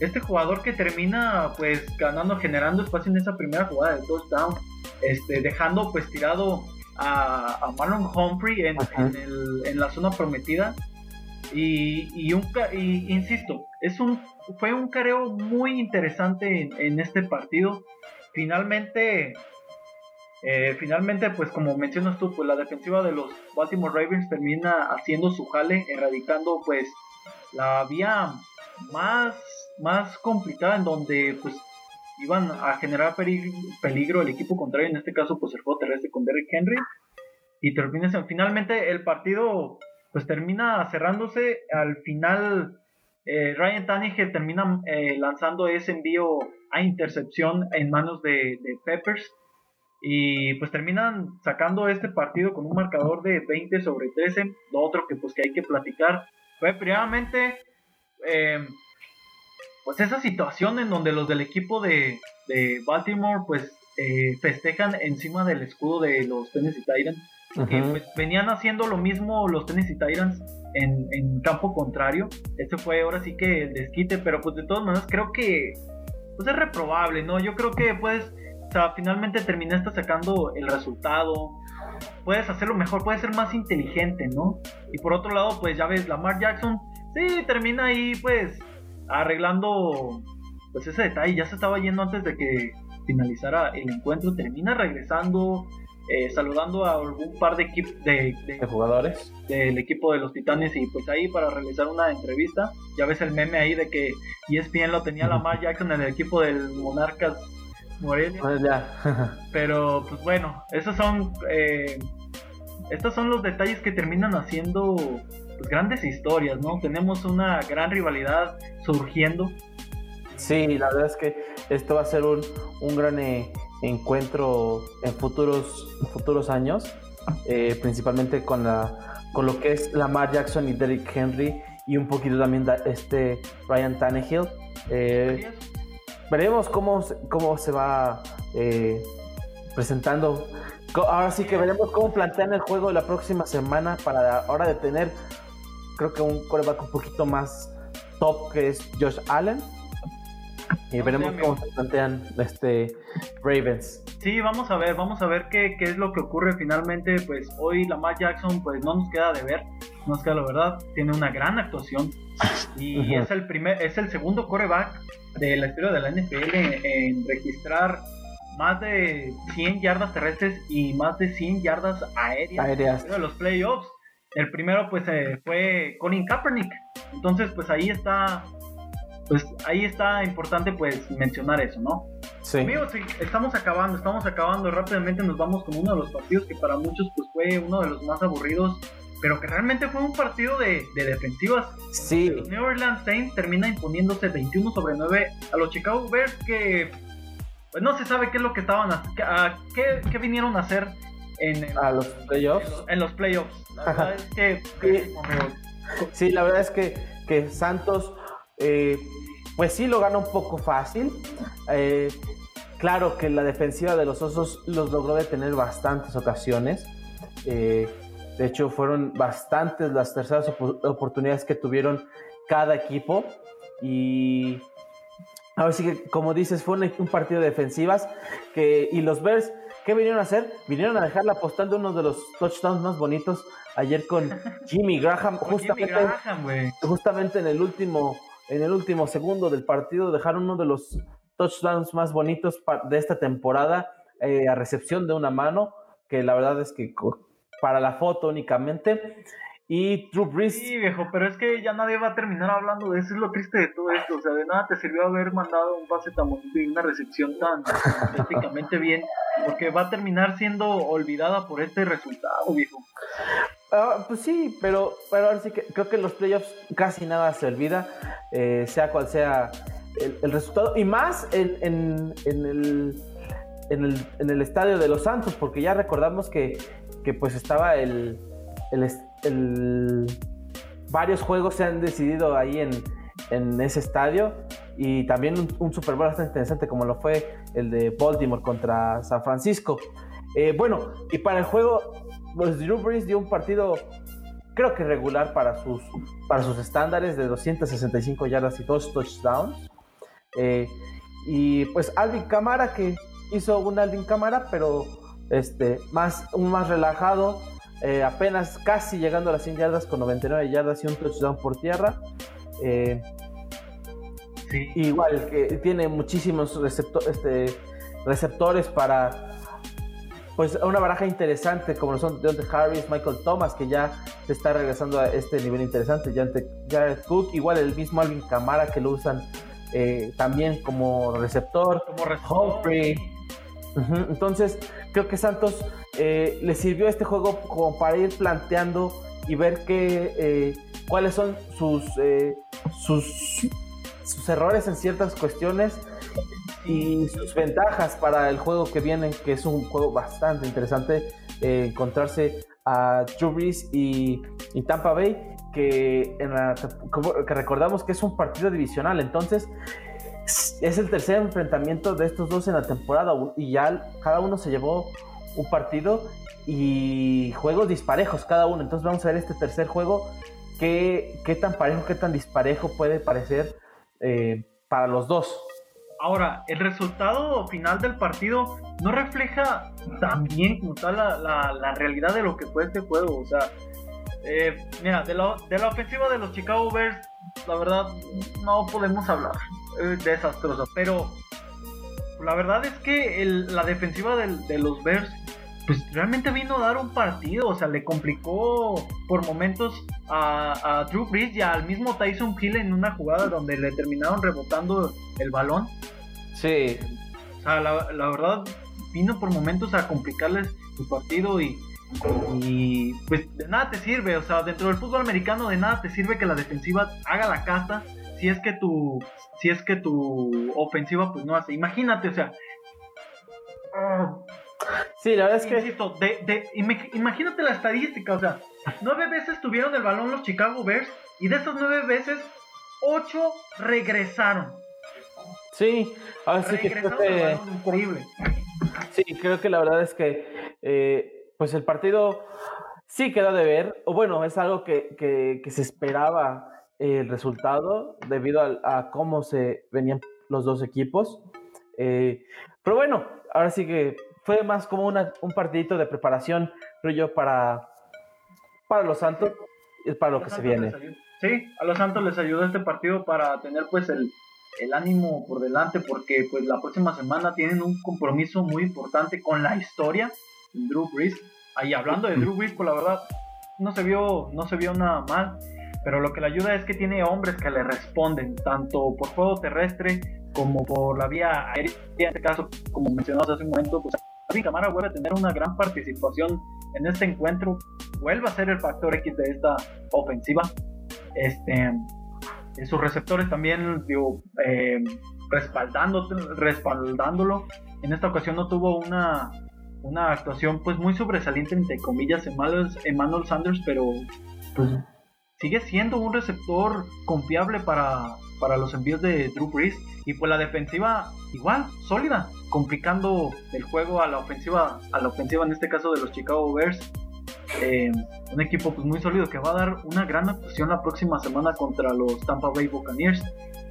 Este jugador que termina pues ganando, generando espacio en esa primera jugada de touchdown, este, dejando pues tirado a, Marlon Humphrey en, en, la zona prometida. Y, y, un, y insisto, es un, fue un careo muy interesante en, en este partido finalmente, eh, finalmente, pues como mencionas tú, pues la defensiva de los Baltimore Ravens termina haciendo su jale, erradicando pues la vía más, más complicada en donde pues iban a generar peligro, el equipo contrario, en este caso pues el juego terrestre con Derrick Henry. Y termina, finalmente el partido pues termina cerrándose. Al final eh, Ryan Tannehill termina eh, lanzando ese envío a intercepción en manos de, Peppers. Y pues terminan sacando este partido con un marcador de 20 sobre 13 lo otro que pues que hay que platicar fue primeramente eh, pues esa situación en donde los del equipo de, Baltimore pues festejan encima del escudo de los Tennessee Titans que pues, venían haciendo lo mismo los Tennessee Titans en, campo contrario. Este fue ahora sí que el desquite, pero pues de todas maneras creo que pues es reprobable, ¿no? Yo creo que puedes, o sea, finalmente terminaste sacando el resultado, puedes hacerlo mejor, puedes ser más inteligente, ¿no? Y por otro lado, pues ya ves, Lamar Jackson, sí, termina ahí pues arreglando pues ese detalle, ya se estaba yendo antes de que finalizara el encuentro, termina regresando, eh, saludando a algún par de, de, de, jugadores del equipo de los Titanes y pues ahí para realizar una entrevista. Ya ves el meme ahí de que ESPN lo tenía Lamar Jackson en el equipo del Monarcas Morelia. Pues Pero pues bueno, esos son eh, estos son los detalles que terminan haciendo pues, grandes historias, ¿no? Tenemos una gran rivalidad surgiendo. Sí, la verdad es que esto va a ser un, un gran eh, encuentro en futuros, futuros años, eh, principalmente con, la, con lo que es Lamar Jackson y Derrick Henry y un poquito también este Ryan Tannehill. Eh, veremos cómo, cómo se va presentando. Ahora sí que veremos cómo plantean el juego la próxima semana para la hora de tener, creo que un coreback un poquito más top que es Josh Allen Y veremos cómo se plantean este Ravens. Sí, vamos a ver, vamos a ver qué, qué es lo que ocurre finalmente. Pues hoy Lamar Jackson, pues no nos queda de ver, nos queda la verdad, tiene una gran actuación y es el primer, es el segundo coreback de la historia de la NFL en, registrar más de 100 yardas terrestres y más de 100 yardas aéreas, aéreas. de los playoffs. El primero pues eh, fue Colin Kaepernick. Entonces pues ahí está pues ahí está importante pues mencionar eso, ¿no? Sí. Amigos, estamos acabando, estamos acabando rápidamente nos vamos con uno de los partidos que para muchos pues fue uno de los más aburridos, pero que realmente fue un partido de, defensivas. Sí. Los New Orleans Saints termina imponiéndose 21 sobre 9 a los Chicago Bears que pues no se sabe qué es lo que estaban a, qué, qué vinieron a hacer en a los playoffs. En los, playoffs. La verdad es que, sí. la verdad es que, que Santos eh, pues sí lo gana un poco fácil. Eh, claro que la defensiva de los Osos los logró detener bastantes ocasiones. Eh, de hecho, fueron bastantes las terceras oportunidades que tuvieron cada equipo. Y ahora sí que, como dices, fue un, partido de defensivas. Que, y los Bears, ¿qué vinieron a hacer? Vinieron a dejar la postal de uno de los touchdowns más bonitos ayer con Jimmy Graham. justamente en el último en el último segundo del partido dejaron uno de los touchdowns más bonitos de esta temporada eh, a recepción de una mano, que la verdad es que para la foto únicamente. Y Drew Brees. Sí, viejo, pero es que ya nadie va a terminar hablando de eso. Es lo triste de todo esto. O sea, de nada te sirvió haber mandado un pase tan bonito y una recepción tan prácticamente bien, porque va a terminar siendo olvidada por este resultado, viejo. Ah, pues sí, pero, pero ahora sí que creo que en los playoffs casi nada se olvida, eh, sea cual sea el, resultado, y más en, en, en, el, en, el, estadio de los Santos, porque ya recordamos que, que pues estaba el, el, varios juegos se han decidido ahí en, en ese estadio y también un, Super Bowl bastante interesante como lo fue el de Baltimore contra San Francisco. Eh, bueno, y para el juego pues Drew Brees dio un partido creo que regular para sus, para sus estándares de 265 yardas y dos touchdowns. Eh, y pues Alvin Camara que hizo un Alvin Camara, pero este, más, un más relajado, eh, apenas casi llegando a las 100 yardas con 99 yardas y un touchdown por tierra. Eh, igual que tiene muchísimos este, receptores para pues una baraja interesante como lo son Deontay Harris, Michael Thomas, que ya está regresando a este nivel interesante, Jared Cook, igual el mismo Alvin Camara que lo usan eh, también como receptor, como Humphrey. Entonces, creo que Santos eh, le sirvió este juego como para ir planteando y ver qué, eh, cuáles son sus, sus, sus errores en ciertas cuestiones y sus ventajas para el juego que viene, que es un juego bastante interesante, eh, encontrarse a Drew Brees y, Tampa Bay, que, en que recordamos que es un partido divisional, entonces es el tercer enfrentamiento de estos dos en la temporada y ya cada uno se llevó un partido y juegos disparejos cada uno, entonces vamos a ver este tercer juego, qué, qué tan parejo, qué tan disparejo puede parecer eh, para los dos. Ahora, el resultado final del partido no refleja también como tal la, realidad de lo que fue este juego. O sea, eh, mira, de, de la ofensiva de los Chicago Bears, la verdad, no podemos hablar. Es desastrosa. Pero la verdad es que la defensiva de los Bears pues realmente vino a dar un partido, o sea, le complicó por momentos a, a, Drew Brees y al mismo Tyson Hill en una jugada donde le terminaron rebotando el balón. Sí. O sea, la, verdad vino por momentos a complicarles su partido y, y pues de nada te sirve, o sea, dentro del fútbol americano de nada te sirve que la defensiva haga la casa si es que tu si es que tu ofensiva pues no hace. Imagínate, o sea, Sí, la verdad es que. Insisto, de, imagínate la estadística, o sea, nueve veces tuvieron el balón los Chicago Bears y de esas nueve veces, ocho regresaron. Sí, ahora sí que creo que. Increíble. Sí, creo que la verdad es que. Eh, pues el partido sí queda de ver, o bueno, es algo que, se esperaba el resultado debido a, cómo se venían los dos equipos. Eh, pero bueno, ahora sí que fue más como una, un partidito de preparación, creo yo, para, para los Santos y para lo que se viene. Sí, a los Santos les ayudó este partido para tener pues el, el ánimo por delante porque pues la próxima semana tienen un compromiso muy importante con la historia Drew Brees. Ahí hablando de Drew Brees, pues la verdad no se vio no se vio nada mal, pero lo que le ayuda es que tiene hombres que le responden tanto por juego terrestre como por la vía aérea. En este caso, como mencionamos hace un momento, pues Camara vuelve a tener una gran participación en este encuentro, vuelve a ser el factor X de esta ofensiva. Este, sus receptores también, digo, eh, respaldándolo. En esta ocasión no tuvo una, una actuación pues muy sobresaliente entre comillas Emmanuel, Sanders, pero pues sigue siendo un receptor confiable para, para los envíos de Drew Brees y pues la defensiva igual, sólida, complicando el juego a la ofensiva, a la ofensiva en este caso de los Chicago Bears. Eh, un equipo pues, muy sólido que va a dar una gran actuación la próxima semana contra los Tampa Bay Buccaneers.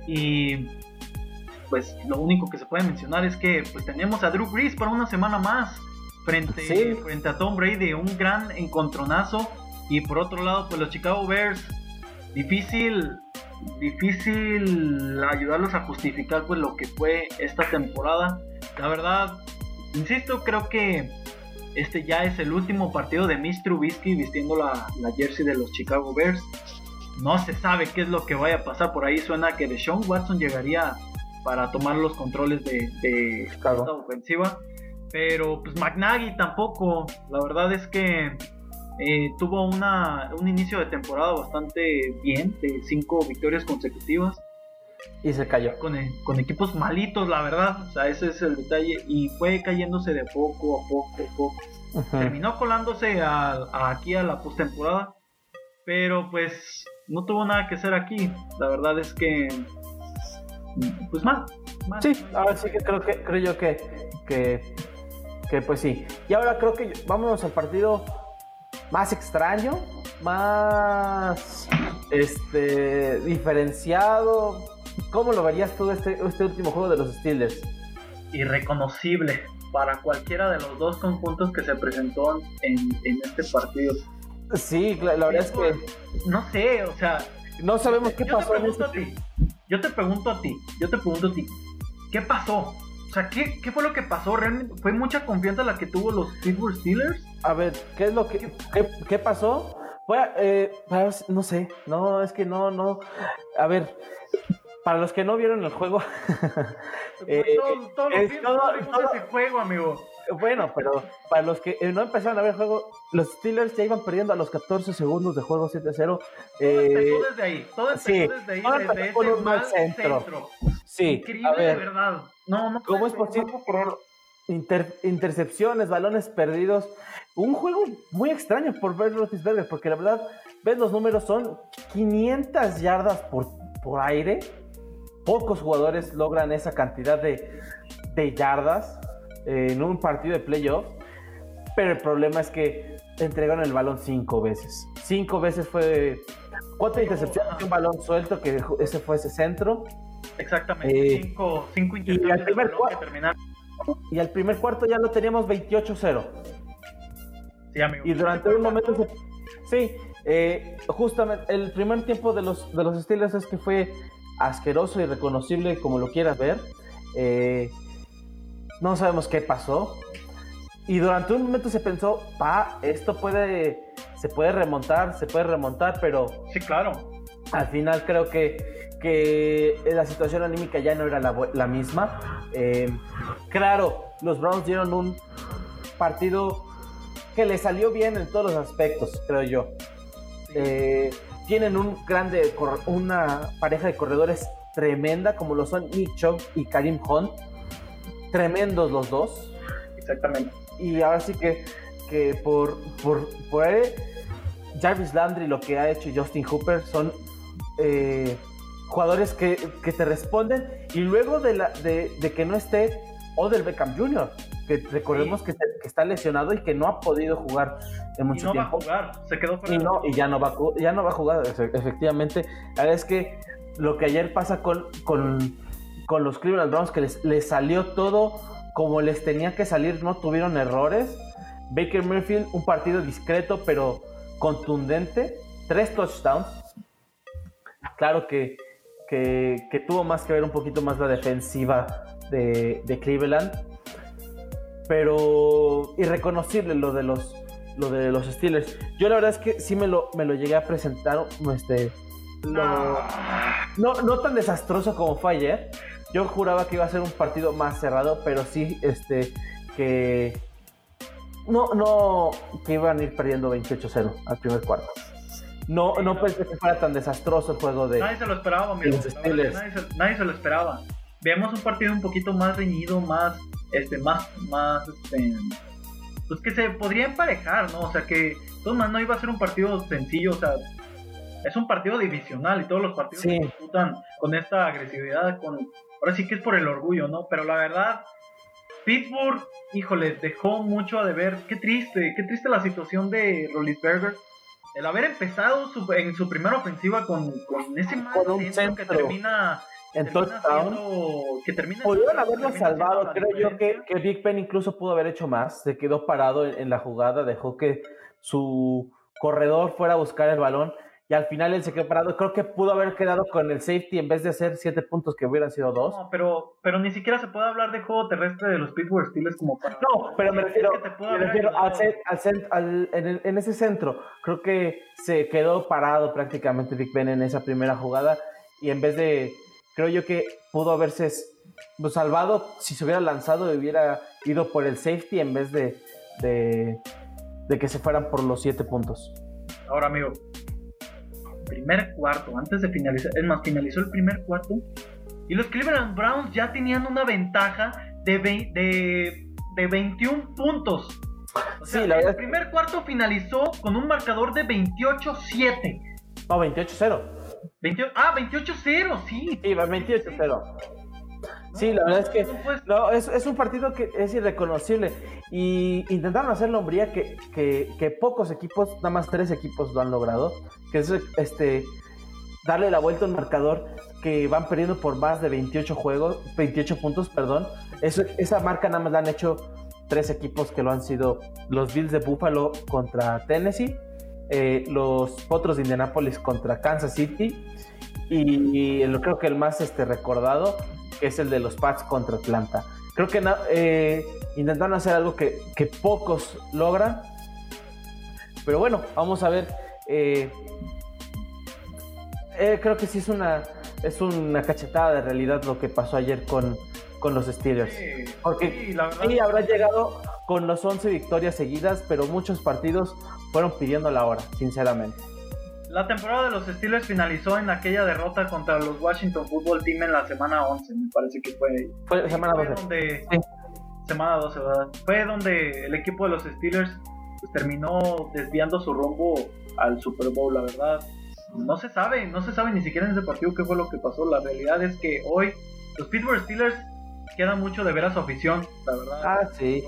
Y pues lo único que se puede mencionar es que pues tenemos a Drew Brees para una semana más frente, frente a Tom Brady, un gran encontronazo. Y por otro lado, pues los Chicago Bears, difícil, difícil ayudarlos a justificar pues lo que fue esta temporada. La verdad, insisto, creo que este ya es el último partido de Mr. Trubisky vistiendo la, jersey de los Chicago Bears. No se sabe qué es lo que vaya a pasar. Por ahí suena que Deshaun Watson llegaría para tomar los controles de, de esta ofensiva. Pero pues McNaghy tampoco. La verdad es que eh, tuvo una, un inicio de temporada bastante bien, de cinco victorias consecutivas. Y se cayó. Con, e, con equipos malitos, la verdad. O sea, ese es el detalle. Y fue cayéndose de poco a poco a poco. Terminó colándose aquí a la postemporada. Pero pues no tuvo nada que hacer aquí. La verdad es que. Pues mal. Sí, ahora sí que creo, que, creo yo que, que, que pues sí. Y ahora creo que vámonos al partido más extraño, más este diferenciado, ¿Cómo lo verías tú este, este último juego de los Steelers? Irreconocible para cualquiera de los dos conjuntos que se presentó en, este partido. Sí, la, verdad es que... No sé, o sea... No sabemos qué pasó en este... ti, yo te pregunto a ti, yo te pregunto a ti, ¿qué pasó? O sea, ¿qué, ¿qué, fue lo que pasó? ¿Realmente fue mucha confianza la que tuvo los Pittsburgh Steelers? A ver, ¿qué es lo que qué, qué pasó? eh, no sé, no, es que no, no. A ver, para los que no vieron el juego. eh, todo, ese juego, amigo. Bueno, pero para los que no empezaron a ver el juego, los Steelers ya iban perdiendo a los 14 segundos de juego 7-0. Todo empezó desde ahí. Todo empezó desde ahí, desde ese mal centro. Sí, Increíble, a ver, de verdad. No, no ¿Cómo es posible? intercepciones, balones perdidos. Un juego muy extraño por ver Roethlisberger, porque la verdad, ves los números, son 500 yardas por, por aire Pocos jugadores logran esa cantidad de, yardas eh, en un partido de playoff. Pero el problema es que entregaron el balón cinco veces. Cinco veces fue. Cuatro intercepciones un balón suelto, que ese fue ese centro. Exactamente. Eh, cinco, cinco intercepciones. Y al, primer y al primer cuarto ya lo teníamos 28-0. Sí, amigo. Y durante un momento Sí, eh, justamente el primer tiempo de los, de los Steelers es que fue asqueroso y reconocible como lo quieras ver. Eh, no sabemos qué pasó. Y durante un momento se pensó, pa, esto puede, se puede remontar, se puede remontar, pero... Sí, claro. Al final creo que, que la situación anímica ya no era la, misma. Eh, claro, los Browns dieron un partido que le salió bien en todos los aspectos, creo yo. Eh, tienen un grande, una pareja de corredores tremenda, como lo son Nick Chubb y Karim Hunt. Tremendos los dos. Exactamente. Y ahora sí que, que por, por, por Jarvis Landry, lo que ha hecho Justin Hooper, son eh, jugadores que, que, te responden. Y luego de, la, de, de que no esté Odell Beckham Jr., que recordemos que, está lesionado y que no ha podido jugar en mucho y no Va a jugar, se quedó fuera. Y, no, y ya no va, ya no va a jugar, efectivamente. Es que lo que ayer pasa con, con, con los Cleveland Browns que les, salió todo como les tenía que salir, no tuvieron errores. Baker Mayfield, un partido discreto pero contundente, tres touchdowns. Claro que, que, tuvo más que ver un poquito más la defensiva de, Cleveland, pero irreconocible lo de los lo de los Steelers. Yo la verdad es que sí me lo, me lo llegué a presentar, este, no, no tan desastroso como fue ayer. Yo juraba que iba a ser un partido más cerrado, pero sí, este, que no, no, que iban a ir perdiendo 28-0 al primer cuarto. No, no pensé que fuera tan desastroso el juego de. Nadie se lo esperaba, amigo. Nadie se, nadie se, lo esperaba. Veamos un partido un poquito más reñido, más, este, más, más, este, pues que se podría emparejar, ¿no? O sea que, todo no iba a ser un partido sencillo, o sea, es un partido divisional y todos los partidos se disputan con esta agresividad, con, ahora sí que es por el orgullo, ¿no? Pero la verdad, Pittsburgh, híjole, dejó mucho a deber. Qué triste, qué triste la situación de Rollinsberger. El haber empezado en su primera ofensiva con, con ese mal centro que termina en touchdown. Que termina Pudieron haberlo salvado. Creo yo que, que, Big Ben incluso pudo haber hecho más. Se quedó parado en, la jugada, dejó que su corredor fuera a buscar el balón y al final él se quedó parado. Creo que pudo haber quedado con el safety en vez de hacer siete puntos que hubieran sido dos. No, pero, pero ni siquiera se puede hablar de juego terrestre de los Pittsburgh Steelers como para... No, pero me refiero, me refiero al, en, ese centro. Creo que se quedó parado prácticamente Big Ben en esa primera jugada y en vez de... Creo yo que pudo haberse salvado si se hubiera lanzado y hubiera ido por el safety en vez de, de, de que se fueran por los siete puntos. Ahora, amigo, primer cuarto, antes de finalizar, es más, finalizó el primer cuarto y los Cleveland Browns ya tenían una ventaja de, de, de 21 puntos. O sea, el primer cuarto finalizó con un marcador de 28-7. No, 28-0. ah, 28-0, sí. Sí, 28-0. Sí, la verdad es que no, es, un partido que es irreconocible. Y intentaron hacer la hombría que, que, pocos equipos, nada más tres equipos lo han logrado. Que es este darle la vuelta a un marcador que van perdiendo por más de 28 juegos, 28 puntos, perdón. Esa marca nada más la han hecho tres equipos que lo han sido los Bills de Buffalo contra Tennessee, eh, los Potros de Indianapolis contra Kansas City y, creo que el más este, recordado es el de los Pats contra Atlanta. Creo que eh, intentaron hacer algo que, pocos logran. Pero bueno, vamos a ver. Eh, eh, creo que sí es una, es una cachetada de realidad lo que pasó ayer con, con los Steelers. Porque sí, habrá llegado con los 11 victorias seguidas, pero muchos partidos fueron pidiendo la hora, sinceramente. La temporada de los Steelers finalizó en aquella derrota contra los Washington Football Team en la semana 11, me parece que fue. Fue semana 12. Donde, Semana 12, ¿verdad? Fue donde el equipo de los Steelers pues, terminó desviando su rumbo al Super Bowl, la verdad. No se sabe, no se sabe ni siquiera en ese partido qué fue lo que pasó. La realidad es que hoy los Pittsburgh Steelers quedan mucho de ver a su afición, la verdad. Ah, sí.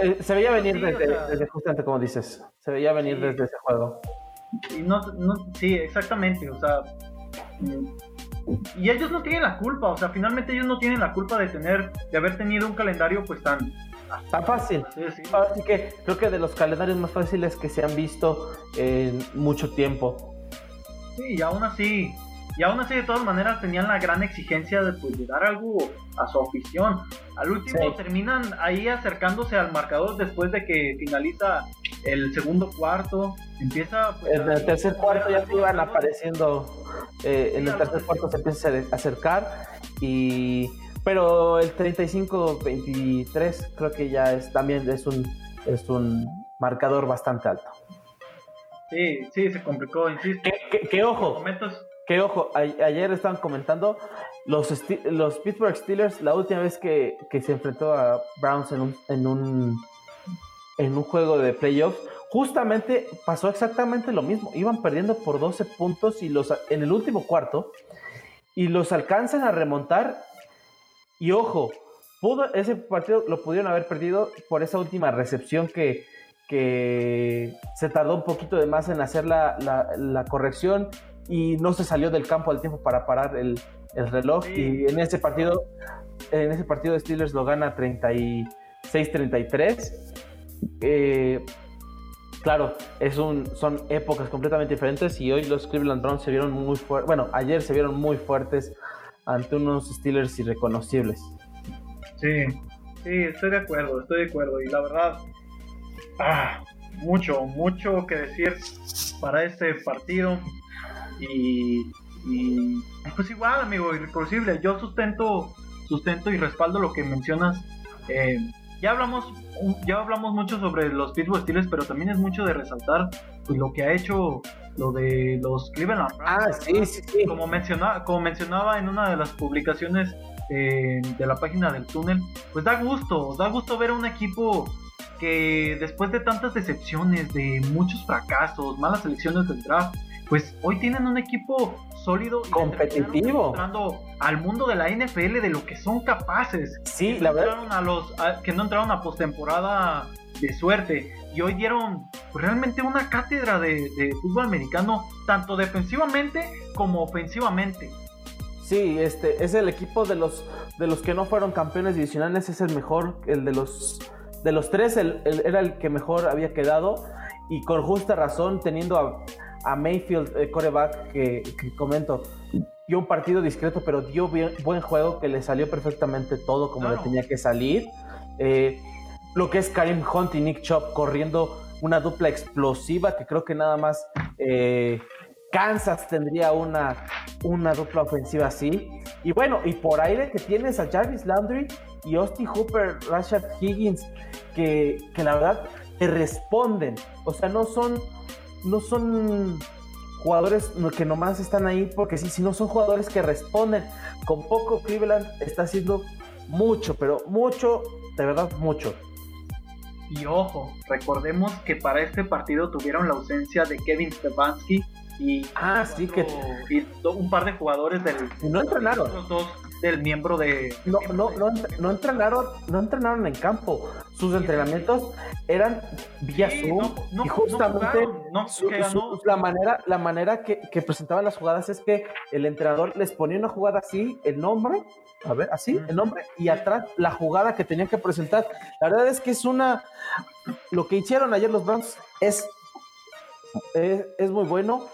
Eh, se veía venir desde, justamente como dices, se veía venir desde ese juego. Y no, no, sí, exactamente, o sea, y ellos no tienen la culpa, o sea, finalmente ellos no tienen la culpa de tener, de haber tenido un calendario pues tan... Tan fácil. Así que creo que de los calendarios más fáciles que se han visto en mucho tiempo. Sí, y aún así, y aún así de todas maneras tenían la gran exigencia de pues, dar algo a su afición. Al último terminan ahí acercándose al marcador después de que finaliza el segundo cuarto. Empieza. Pues, en el tercer cuarto ya se iban apareciendo. Eh, en el tercer cuarto se empieza a acercar. Y. Pero el 35-23 creo que ya es también es un, es un marcador bastante alto. Sí, sí, se complicó, insisto. Que, ojo, que ojo, ayer estaban comentando los, los Pittsburgh Steelers, la última vez que, que se enfrentó a Browns en un, en un en un juego de playoffs, justamente pasó exactamente lo mismo. Iban perdiendo por 12 puntos y los, en el último cuarto y los alcanzan a remontar. Y ojo, pudo, ese partido lo pudieron haber perdido por esa última recepción que, que se tardó un poquito de más en hacer la, la, corrección y no se salió del campo al tiempo para parar el, reloj. Y en ese partido, en ese partido Steelers lo gana 36-33. Eh, claro, es un, son épocas completamente diferentes y hoy los Cleveland Browns se vieron muy fuertes, bueno, ayer se vieron muy fuertes ante unos Steelers irreconocibles. Sí, sí, estoy de acuerdo, estoy de acuerdo y la verdad, ah, mucho, mucho que decir para este partido y, pues igual, amigo, irreconocible, yo sustento, sustento y respaldo lo que mencionas. Eh, ya hablamos ya hablamos mucho sobre los Pittsburgh Steelers, pero también es mucho de resaltar pues, lo que ha hecho lo de los Cleveland Ah, sí, sí, sí. Como mencionaba, como mencionaba en una de las publicaciones eh, de la página del túnel, pues da gusto, da gusto ver a un equipo que después de tantas decepciones, de muchos fracasos, malas elecciones del draft, pues hoy tienen un equipo sólido y competitivo. entrando al mundo de la NFL de lo que son capaces. Sí la verdad. a los que no entraron a postemporada de suerte. Y hoy dieron realmente una cátedra de, fútbol americano tanto defensivamente como ofensivamente. Sí este es el equipo de los de los que no fueron campeones divisionales es el mejor el de los de los tres era el que mejor había quedado. Y con justa razón teniendo a a Mayfield, el coreback, que, comento, dio un partido discreto, pero dio buen juego que le salió perfectamente todo como le tenía que salir. Eh, lo que es Karim Hunt y Nick Chop corriendo una dupla explosiva que creo que nada más eh, Kansas tendría una, una dupla ofensiva así. Y bueno, y por aire que tienes a Jarvis Landry y Austin Hooper, Rashad Higgins, que, que la verdad te responden. O sea, no son no son jugadores que nomás están ahí porque sí, sino son jugadores que responden. Con poco Cleveland está haciendo mucho, pero mucho, de verdad mucho. Y ojo, recordemos que para este partido tuvieron la ausencia de Kevin Stefanski y, ah, sí que... un par de jugadores del... No entrenaron. dos del miembro de... No, no, no, entrenaron, no entrenaron en campo. Sus entrenamientos eran vía Zoom y justamente la manera, la manera que, presentaban las jugadas es que el entrenador les ponía una jugada así, el nombre, a ver, así, el nombre, y atrás la jugada que tenían que presentar. La verdad es que es una... Lo que hicieron ayer los Browns es, es, es muy bueno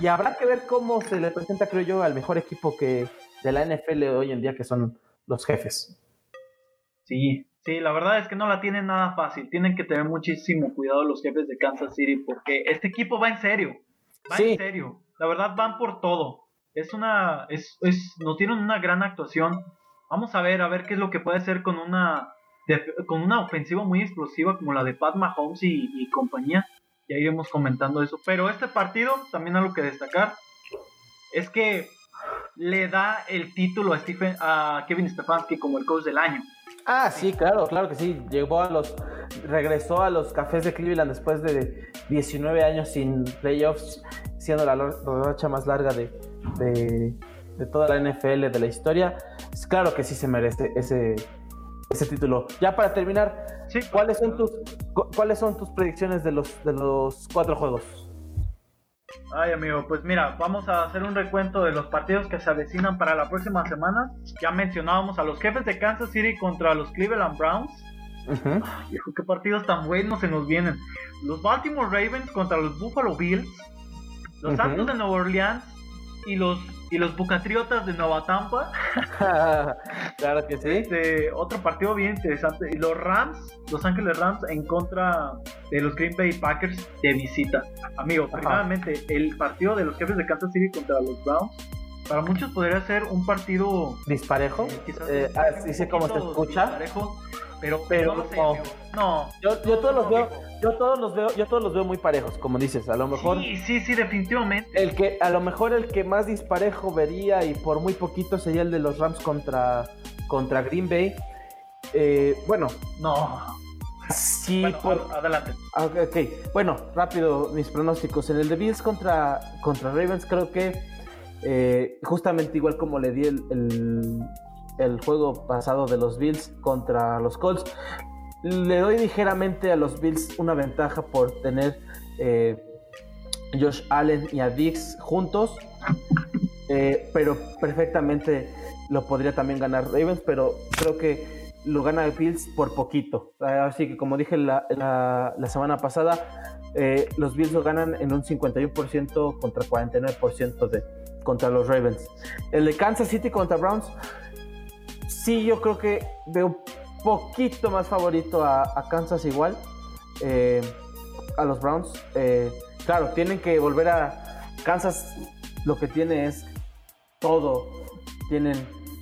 y habrá que ver cómo se le presenta, creo yo, al mejor equipo que de la NFL hoy en día, que son los jefes. Sí, sí, la verdad es que no la tienen nada fácil. Tienen que tener muchísimo cuidado los jefes de Kansas City porque este equipo va en serio. Va en serio. La verdad van por todo. Es una, es, es, nos tienen una gran actuación. Vamos a ver, a ver qué es lo que puede hacer con una, con una ofensiva muy explosiva como la de Pat Mahomes y, y compañía ya iremos comentando eso. Pero este partido, también algo que destacar, es que le da el título a, Stephen, a Kevin Stefanski como el coach del año. Ah, sí, claro, claro que sí. Llegó a los, regresó a los cafés de Cleveland después de 19 años sin playoffs, siendo la racha más larga de, de, toda la NFL de la historia. Es claro que sí se merece ese, ese título. Ya para terminar, ¿cuáles, son tus, ¿cuáles son tus predicciones de los, de los cuatro juegos? Ay, amigo, pues mira, vamos a hacer un recuento de los partidos que se avecinan para la próxima semana. Ya mencionábamos a los jefes de Kansas City contra los Cleveland Browns. hijo, qué partidos tan buenos se nos vienen. Los Baltimore Ravens contra los Buffalo Bills. Los Santos de Nueva Orleans y los y los Bucatriotas de Nueva Tampa. claro que sí. Este, otro partido bien interesante. Y los Rams, Los Ángeles Rams en contra de los Green Bay Packers de visita. Amigo, primeramente, el partido de los jefes de Kansas City contra los Browns. Para muchos podría ser un partido disparejo. Eh, eh, así sé cómo se escucha. Disparejo, pero, pero no, no. Yo, yo todos los veo, yo todos los veo, yo todos los veo muy parejos, como dices. A lo mejor. Sí, sí, sí, definitivamente. El que, a lo mejor el que más disparejo vería y por muy poquito sería el de los Rams contra, contra Green Bay. Eh, bueno. No. Sí, por... adelante. Ah, ok, bueno, rápido mis pronósticos. En el de Bills contra, contra Ravens, creo que eh, justamente igual como le di el, el juego pasado de los Bills contra los Colts. Le doy ligeramente a los Bills una ventaja por tener eh, Josh Allen y a Dix juntos. Eh, pero perfectamente lo podría también ganar Ravens, pero creo que lo gana Bills por poquito. Así que como dije la, la, semana pasada, eh, los Bills lo ganan en un 51% contra 49% de, contra los Ravens. El de Kansas City contra Browns, sí yo creo que veo poquito más favorito a, Kansas igual, eh, a los Browns. claro, tienen que volver a... Kansas lo que tiene es todo. Tienen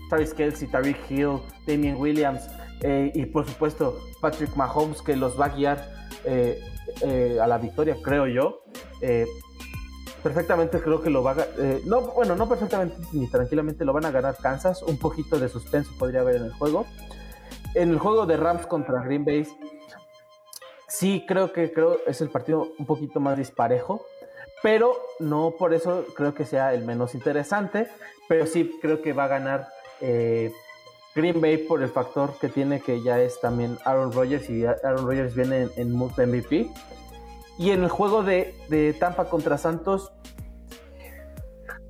Travis Kelsey, Tariq Hill, Damian Williams eh, y por supuesto Patrick Mahomes que los va a guiar eh, eh, a la victoria, creo yo. perfectamente creo que lo va a no bueno no perfectamente ni tranquilamente lo van a ganar Kansas un poquito de suspenso podría haber en el juego en el juego de Rams contra Green Bay sí creo que creo es el partido un poquito más disparejo pero no por eso creo que sea el menos interesante, pero sí creo que va a ganar eh, Green Bay por el factor que tiene que ya es también Aaron Rodgers y Aaron Rodgers viene en, en MVP. Y en el juego de, Tampa contra Santos,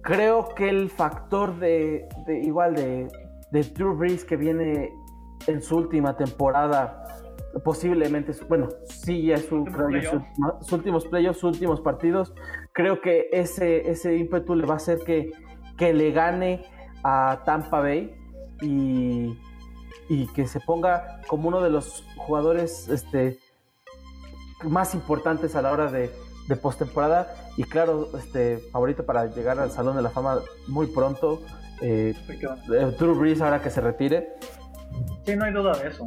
creo que el factor de, igual de, de Drew Brees que viene en su última temporada posiblemente, bueno, sí ya es su, sus, últimos playoffs, sus últimos partidos. Creo que ese, ese ímpetu le va a hacer que, que le gane a Tampa Bay y, y, que se ponga como uno de los jugadores este, más importantes a la hora de, de postemporada y claro, este favorito para llegar al Salón de la Fama muy pronto. Eh, Drew Brees ahora que se retire. Sí, no hay duda de eso.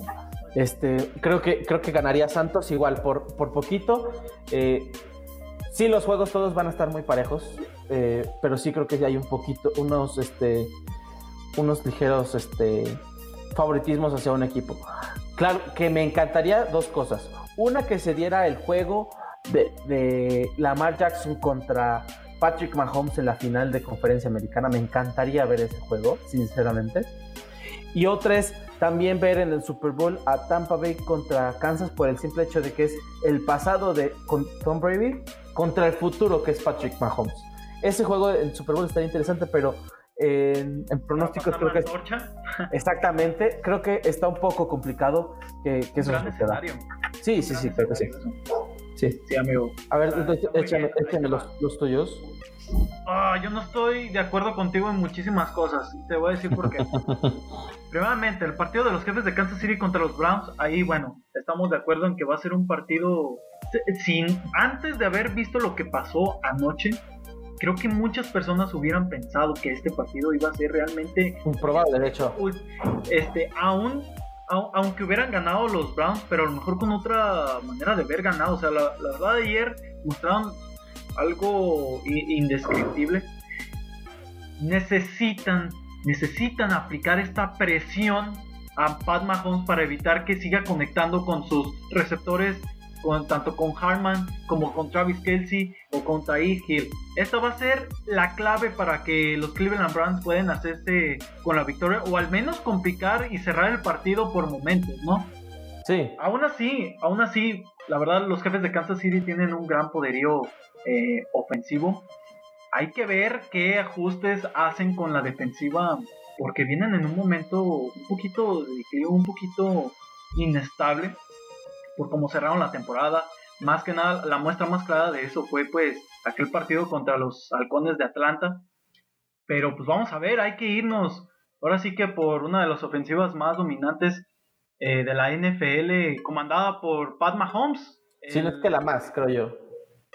Este, creo que, creo que ganaría Santos igual por, por poquito. Eh, sí, los juegos todos van a estar muy parejos, eh, pero sí creo que hay un poquito, unos, este, unos ligeros este, favoritismos hacia un equipo. Claro, que me encantaría dos cosas. Una, que se diera el juego de, de Lamar Jackson contra Patrick Mahomes en la final de conferencia americana. Me encantaría ver ese juego, sinceramente. Y otra es también ver en el Super Bowl a Tampa Bay contra Kansas por el simple hecho de que es el pasado de Tom Brady contra el futuro que es Patrick Mahomes. Ese juego en Super Bowl estaría interesante, pero en, pronósticos creo que exactamente creo que está un poco complicado que, que eso suceda. Sí, sí, sí, creo que sí. Sí, sí amigo. A ver, échame, los, los tuyos. Ah, yo no estoy de acuerdo contigo en muchísimas cosas. Te voy a decir por qué. Primeramente, el partido de los jefes de Kansas City contra los Browns, ahí bueno, estamos de acuerdo en que va a ser un partido sin antes de haber visto lo que pasó anoche. Creo que muchas personas hubieran pensado que este partido iba a ser realmente un probable, de hecho. Este, aún aunque hubieran ganado los Browns, pero a lo mejor con otra manera de haber ganado. O sea, la, verdad de ayer mostraron algo indescriptible. Necesitan, necesitan aplicar esta presión a Pat Mahomes para evitar que siga conectando con sus receptores, con, tanto con Harman como con Travis Kelsey o con Tyreek Hill. Esta va a ser la clave para que los Cleveland Browns puedan hacerse con la victoria o al menos complicar y cerrar el partido por momentos, ¿no? Sí. Aún así, aún así, la verdad los jefes de Kansas City tienen un gran poderío eh, ofensivo. Hay que ver qué ajustes hacen con la defensiva porque vienen en un momento un poquito un poquito inestable por cómo cerraron la temporada. Más que nada, la muestra más clara de eso fue pues aquel partido contra los halcones de Atlanta. Pero pues vamos a ver, hay que irnos ahora sí que por una de las ofensivas más dominantes eh, de la NFL, comandada por Pat Mahomes. Si no es que la más, creo yo.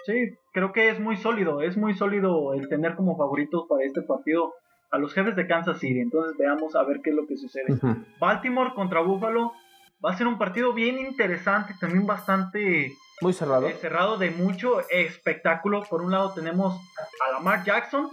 Sí, creo que es muy sólido, es muy sólido el tener como favoritos para este partido a los jefes de Kansas City. Entonces veamos a ver qué es lo que sucede. Baltimore contra Buffalo va a ser un partido bien interesante, también bastante muy cerrado. Eh, cerrado de mucho espectáculo. Por un lado tenemos a Lamar Jackson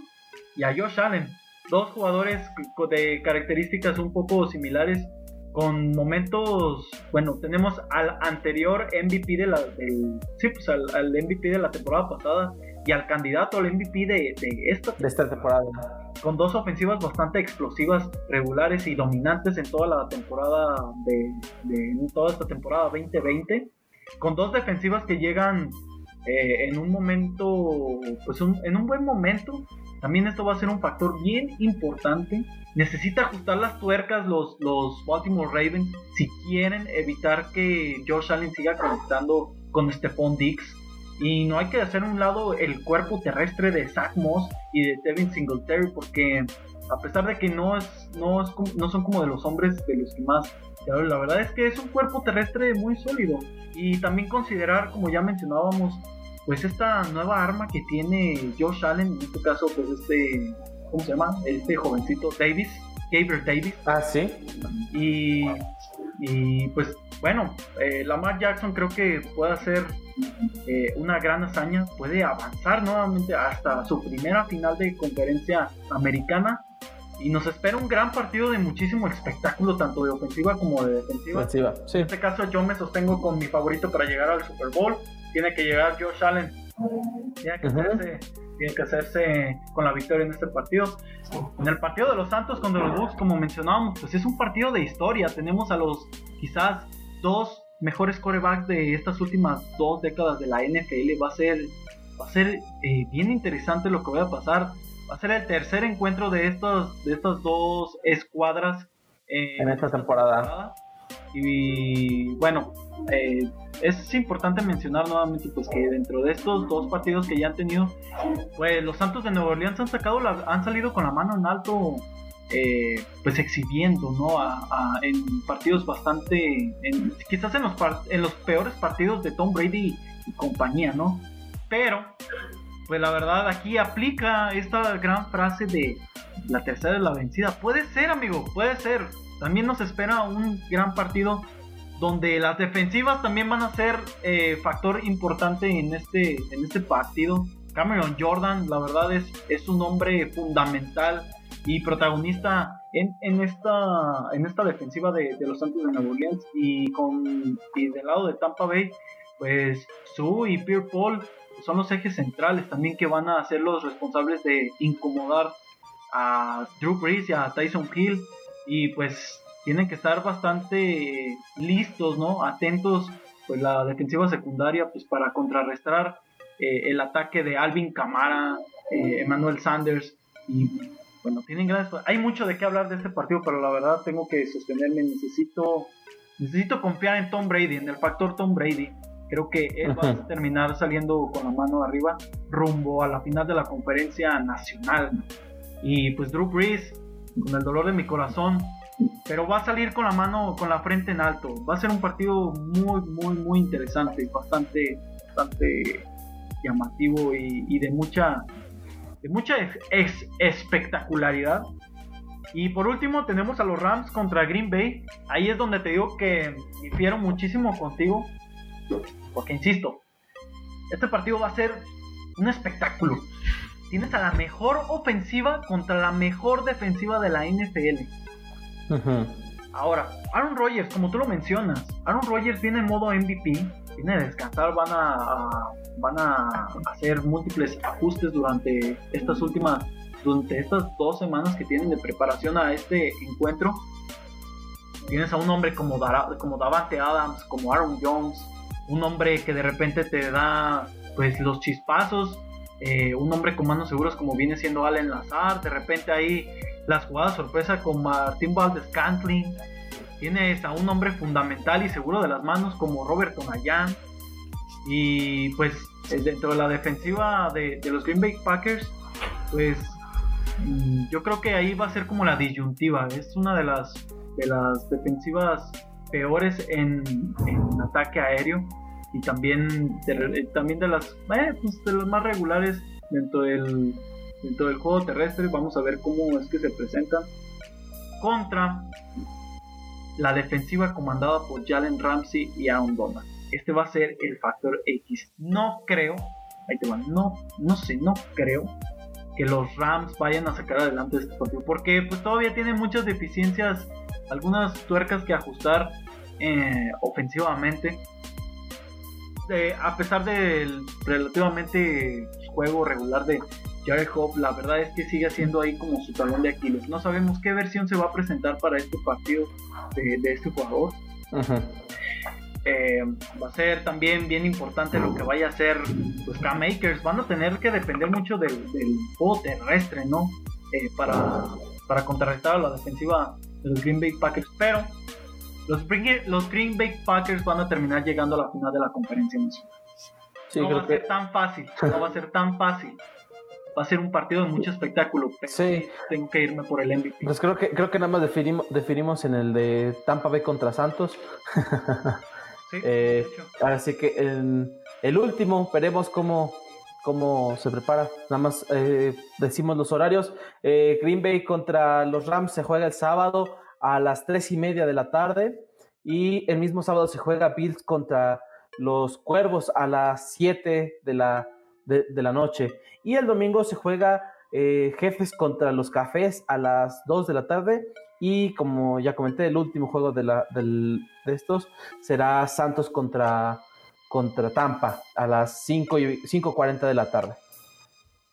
y a Josh Allen, dos jugadores de características un poco similares con momentos, bueno, tenemos al anterior MVP de la, del, sí, pues al, MVP de la temporada pasada y al candidato al MVP de, esta, de esta temporada. Con dos ofensivas bastante explosivas, regulares y dominantes en toda la temporada de, de toda esta temporada 2020. Con dos defensivas que llegan eh, en un momento, pues en un buen momento. También esto va a ser un factor bien importante. Necesita ajustar las tuercas los, los Baltimore Ravens si quieren evitar que Josh Allen siga conectando con Stephon Diggs. Y no hay que hacer un lado el cuerpo terrestre de Zach Moss y de Devin Singletary porque a pesar de que no, es, no, es, no son como de los hombres de los que más la verdad es que es un cuerpo terrestre muy sólido. Y también considerar, como ya mencionábamos, pues esta nueva arma que tiene Josh Allen, en este caso, pues este, ¿cómo se llama? Este jovencito Davis, Gabriel Davis. Ah, sí. Y, y pues bueno, eh, Lamar Jackson creo que puede hacer eh, una gran hazaña, puede avanzar nuevamente hasta su primera final de conferencia americana y nos espera un gran partido de muchísimo espectáculo, tanto de ofensiva como de defensiva. En este caso yo me sostengo con mi favorito para llegar al Super Bowl. Tiene que llegar Josh Allen. Tiene que, hacerse, tiene que hacerse con la victoria en este partido. En el partido de los Santos contra los Bucks, como mencionábamos, pues es un partido de historia. Tenemos a los quizás dos mejores corebacks de estas últimas dos décadas de la NFL. Va a ser, va a ser eh, bien interesante lo que va a pasar va a ser el tercer encuentro de estos de estas dos escuadras en esta temporada. Y bueno, eh, es importante mencionar nuevamente pues que dentro de estos dos partidos que ya han tenido, pues los Santos de Nueva Orleans han sacado han salido con la mano en alto, eh, pues exhibiendo, ¿no? en partidos bastante, quizás en los en los peores partidos de Tom Brady y compañía, ¿no? Pero pues la verdad aquí aplica esta gran frase de la tercera es la vencida. Puede ser, amigo, puede ser. También nos espera un gran partido donde las defensivas también van a ser eh, factor importante en este, en este partido. Cameron Jordan, la verdad es, es un hombre fundamental y protagonista en, en, esta, en esta defensiva de, los Santos de Nueva Orleans. Y, con, y del lado de Tampa Bay, pues Sue y Pierre Paul son los ejes centrales también que van a ser los responsables de incomodar a Drew Brees y a Tyson Hill y pues tienen que estar bastante listos, ¿no? Atentos pues la defensiva secundaria pues para contrarrestar eh, el ataque de Alvin Camara, eh, Emmanuel Sanders y bueno, tienen grandes hay mucho de qué hablar de este partido, pero la verdad tengo que sostenerme, necesito necesito confiar en Tom Brady, en el factor Tom Brady. Creo que él va a terminar saliendo con la mano arriba rumbo a la final de la conferencia nacional. Y pues Drew Brees, con el dolor de mi corazón, pero va a salir con la mano, con la frente en alto. Va a ser un partido muy, muy, muy interesante, bastante, bastante llamativo y, de mucha, de mucha espectacularidad. Y por último tenemos a los Rams contra Green Bay. Ahí es donde te digo que difiero muchísimo contigo. Porque insisto, este partido va a ser un espectáculo. Tienes a la mejor ofensiva contra la mejor defensiva de la NFL. Ahora, Aaron Rodgers, como tú lo mencionas, Aaron Rodgers viene en modo MVP, viene a descansar, van a, van a hacer múltiples ajustes durante estas últimas, durante estas dos semanas que tienen de preparación a este encuentro. Tienes a un hombre como, como Davante Adams, como Aaron Jones, un hombre que de repente te da pues los chispazos, eh, un hombre con manos seguras como viene siendo Allen Lazar, de repente ahí las jugadas sorpresa con Martín Valdez Cantling, tienes a un hombre fundamental y seguro de las manos como Roberto Nayan, y pues eh, dentro de la defensiva de, los Green Bay Packers, pues mm, yo creo que ahí va a ser como la disyuntiva, es una de las, de las defensivas peores en, ataque aéreo y también de, también de las eh, pues de las más regulares dentro del dentro del juego terrestre. Vamos a ver cómo es que se presentan contra la defensiva comandada por Jalen Ramsey y Aaron Donald este va a ser el factor X no creo ahí te van no no sé no creo que los Rams vayan a sacar adelante este partido porque pues todavía tiene muchas deficiencias algunas tuercas que ajustar eh, ofensivamente. a pesar del relativamente juego regular de Jared Hope, la verdad es que sigue siendo ahí como su talón de Aquiles. No sabemos qué versión se va a presentar para este partido de, este jugador. Eh, va a ser también bien importante lo que vaya a hacer los Cam Makers. Van a tener que depender mucho del, del juego terrestre, ¿no? Eh, para, para contrarrestar a la defensiva de los Green Bay Packers. Pero los, los Green Bay Packers van a terminar llegando a la final de la conferencia no va a ser tan fácil, no va a ser tan fácil. Va a ser un partido de mucho espectáculo. sí. Tengo que irme por el MVP. Pues creo que, creo que nada más definimos, definimos en el de Tampa Bay contra Santos. sí, eh, así que en el último, veremos cómo, cómo se prepara. Nada más eh, decimos los horarios. Eh, Green Bay contra los Rams se juega el sábado a las tres y media de la tarde. Y el mismo sábado se juega Bills contra los Cuervos a las 7 de la, de, la noche. Y el domingo se juega eh, Jefes contra los Cafés a las 2 de la tarde. Y como ya comenté, el último juego de, la, de estos será Santos contra, contra Tampa a las 5 y 5.40 de la tarde.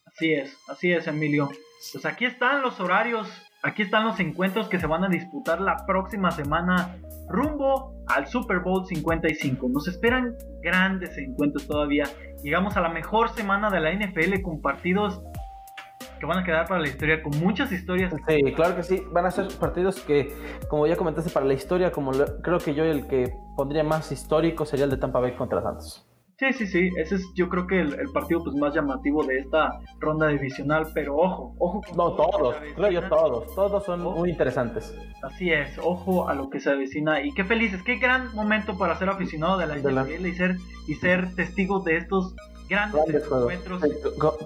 Así es, así es, Emilio. Pues aquí están los horarios, aquí están los encuentros que se van a disputar la próxima semana rumbo al Super Bowl 55. Nos esperan grandes encuentros todavía. Llegamos a la mejor semana de la NFL con partidos que van a quedar para la historia, con muchas historias. Sí, claro que sí, van a ser partidos que, como ya comentaste, para la historia, como creo que yo el que pondría más histórico sería el de Tampa Bay contra Santos. Sí, sí, sí, ese es yo creo que el, partido pues más llamativo de esta ronda divisional, pero ojo, ojo. no, todos, creo yo todos, todos son muy interesantes. Así es, ojo a lo que se avecina y qué felices, qué gran momento para ser aficionado de la NFL y ser y ser testigo de estos grandes, encuentros.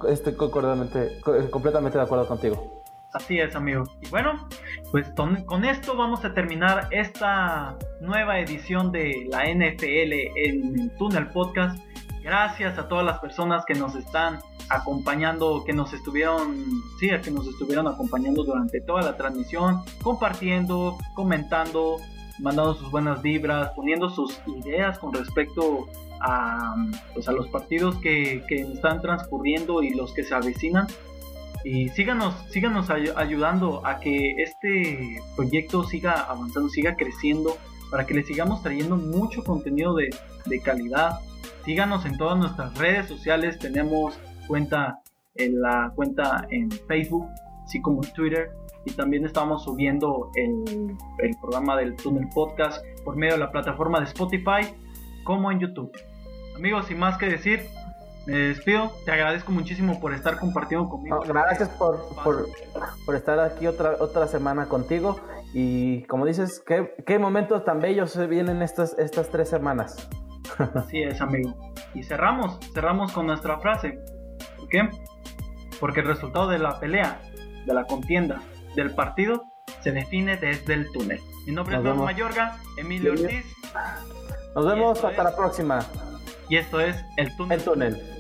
Estoy completamente de acuerdo contigo. Así es, amigo. Y bueno, pues con esto vamos a terminar esta nueva edición de la NFL en el Túnel Podcast. Gracias a todas las personas que nos están acompañando, que nos estuvieron, sí, que nos estuvieron acompañando durante toda la transmisión, compartiendo, comentando, mandando sus buenas vibras, poniendo sus ideas con respecto a, pues, a los partidos que, que están transcurriendo y los que se avecinan y síganos, síganos ayudando a que este proyecto siga avanzando, siga creciendo, para que le sigamos trayendo mucho contenido de, calidad. Síganos en todas nuestras redes sociales, tenemos cuenta en la cuenta en Facebook, así como en Twitter, y también estamos subiendo el, el programa del Tunnel Podcast por medio de la plataforma de Spotify como en YouTube. Amigos, sin más que decir, me despido. Te agradezco muchísimo por estar compartiendo conmigo. gracias por, por, estar aquí otra, otra semana contigo. Y como dices, ¿qué, qué momentos tan bellos se vienen estas, estas tres semanas. Así es, amigo. Y cerramos, cerramos con nuestra frase. ¿Por qué? Porque el resultado de la pelea, de la contienda, del partido, se define desde el túnel. Mi nombre es Don Mayorga, Emilio Ortiz. Nos vemos hasta la próxima. Y esto es El Túnel. El túnel.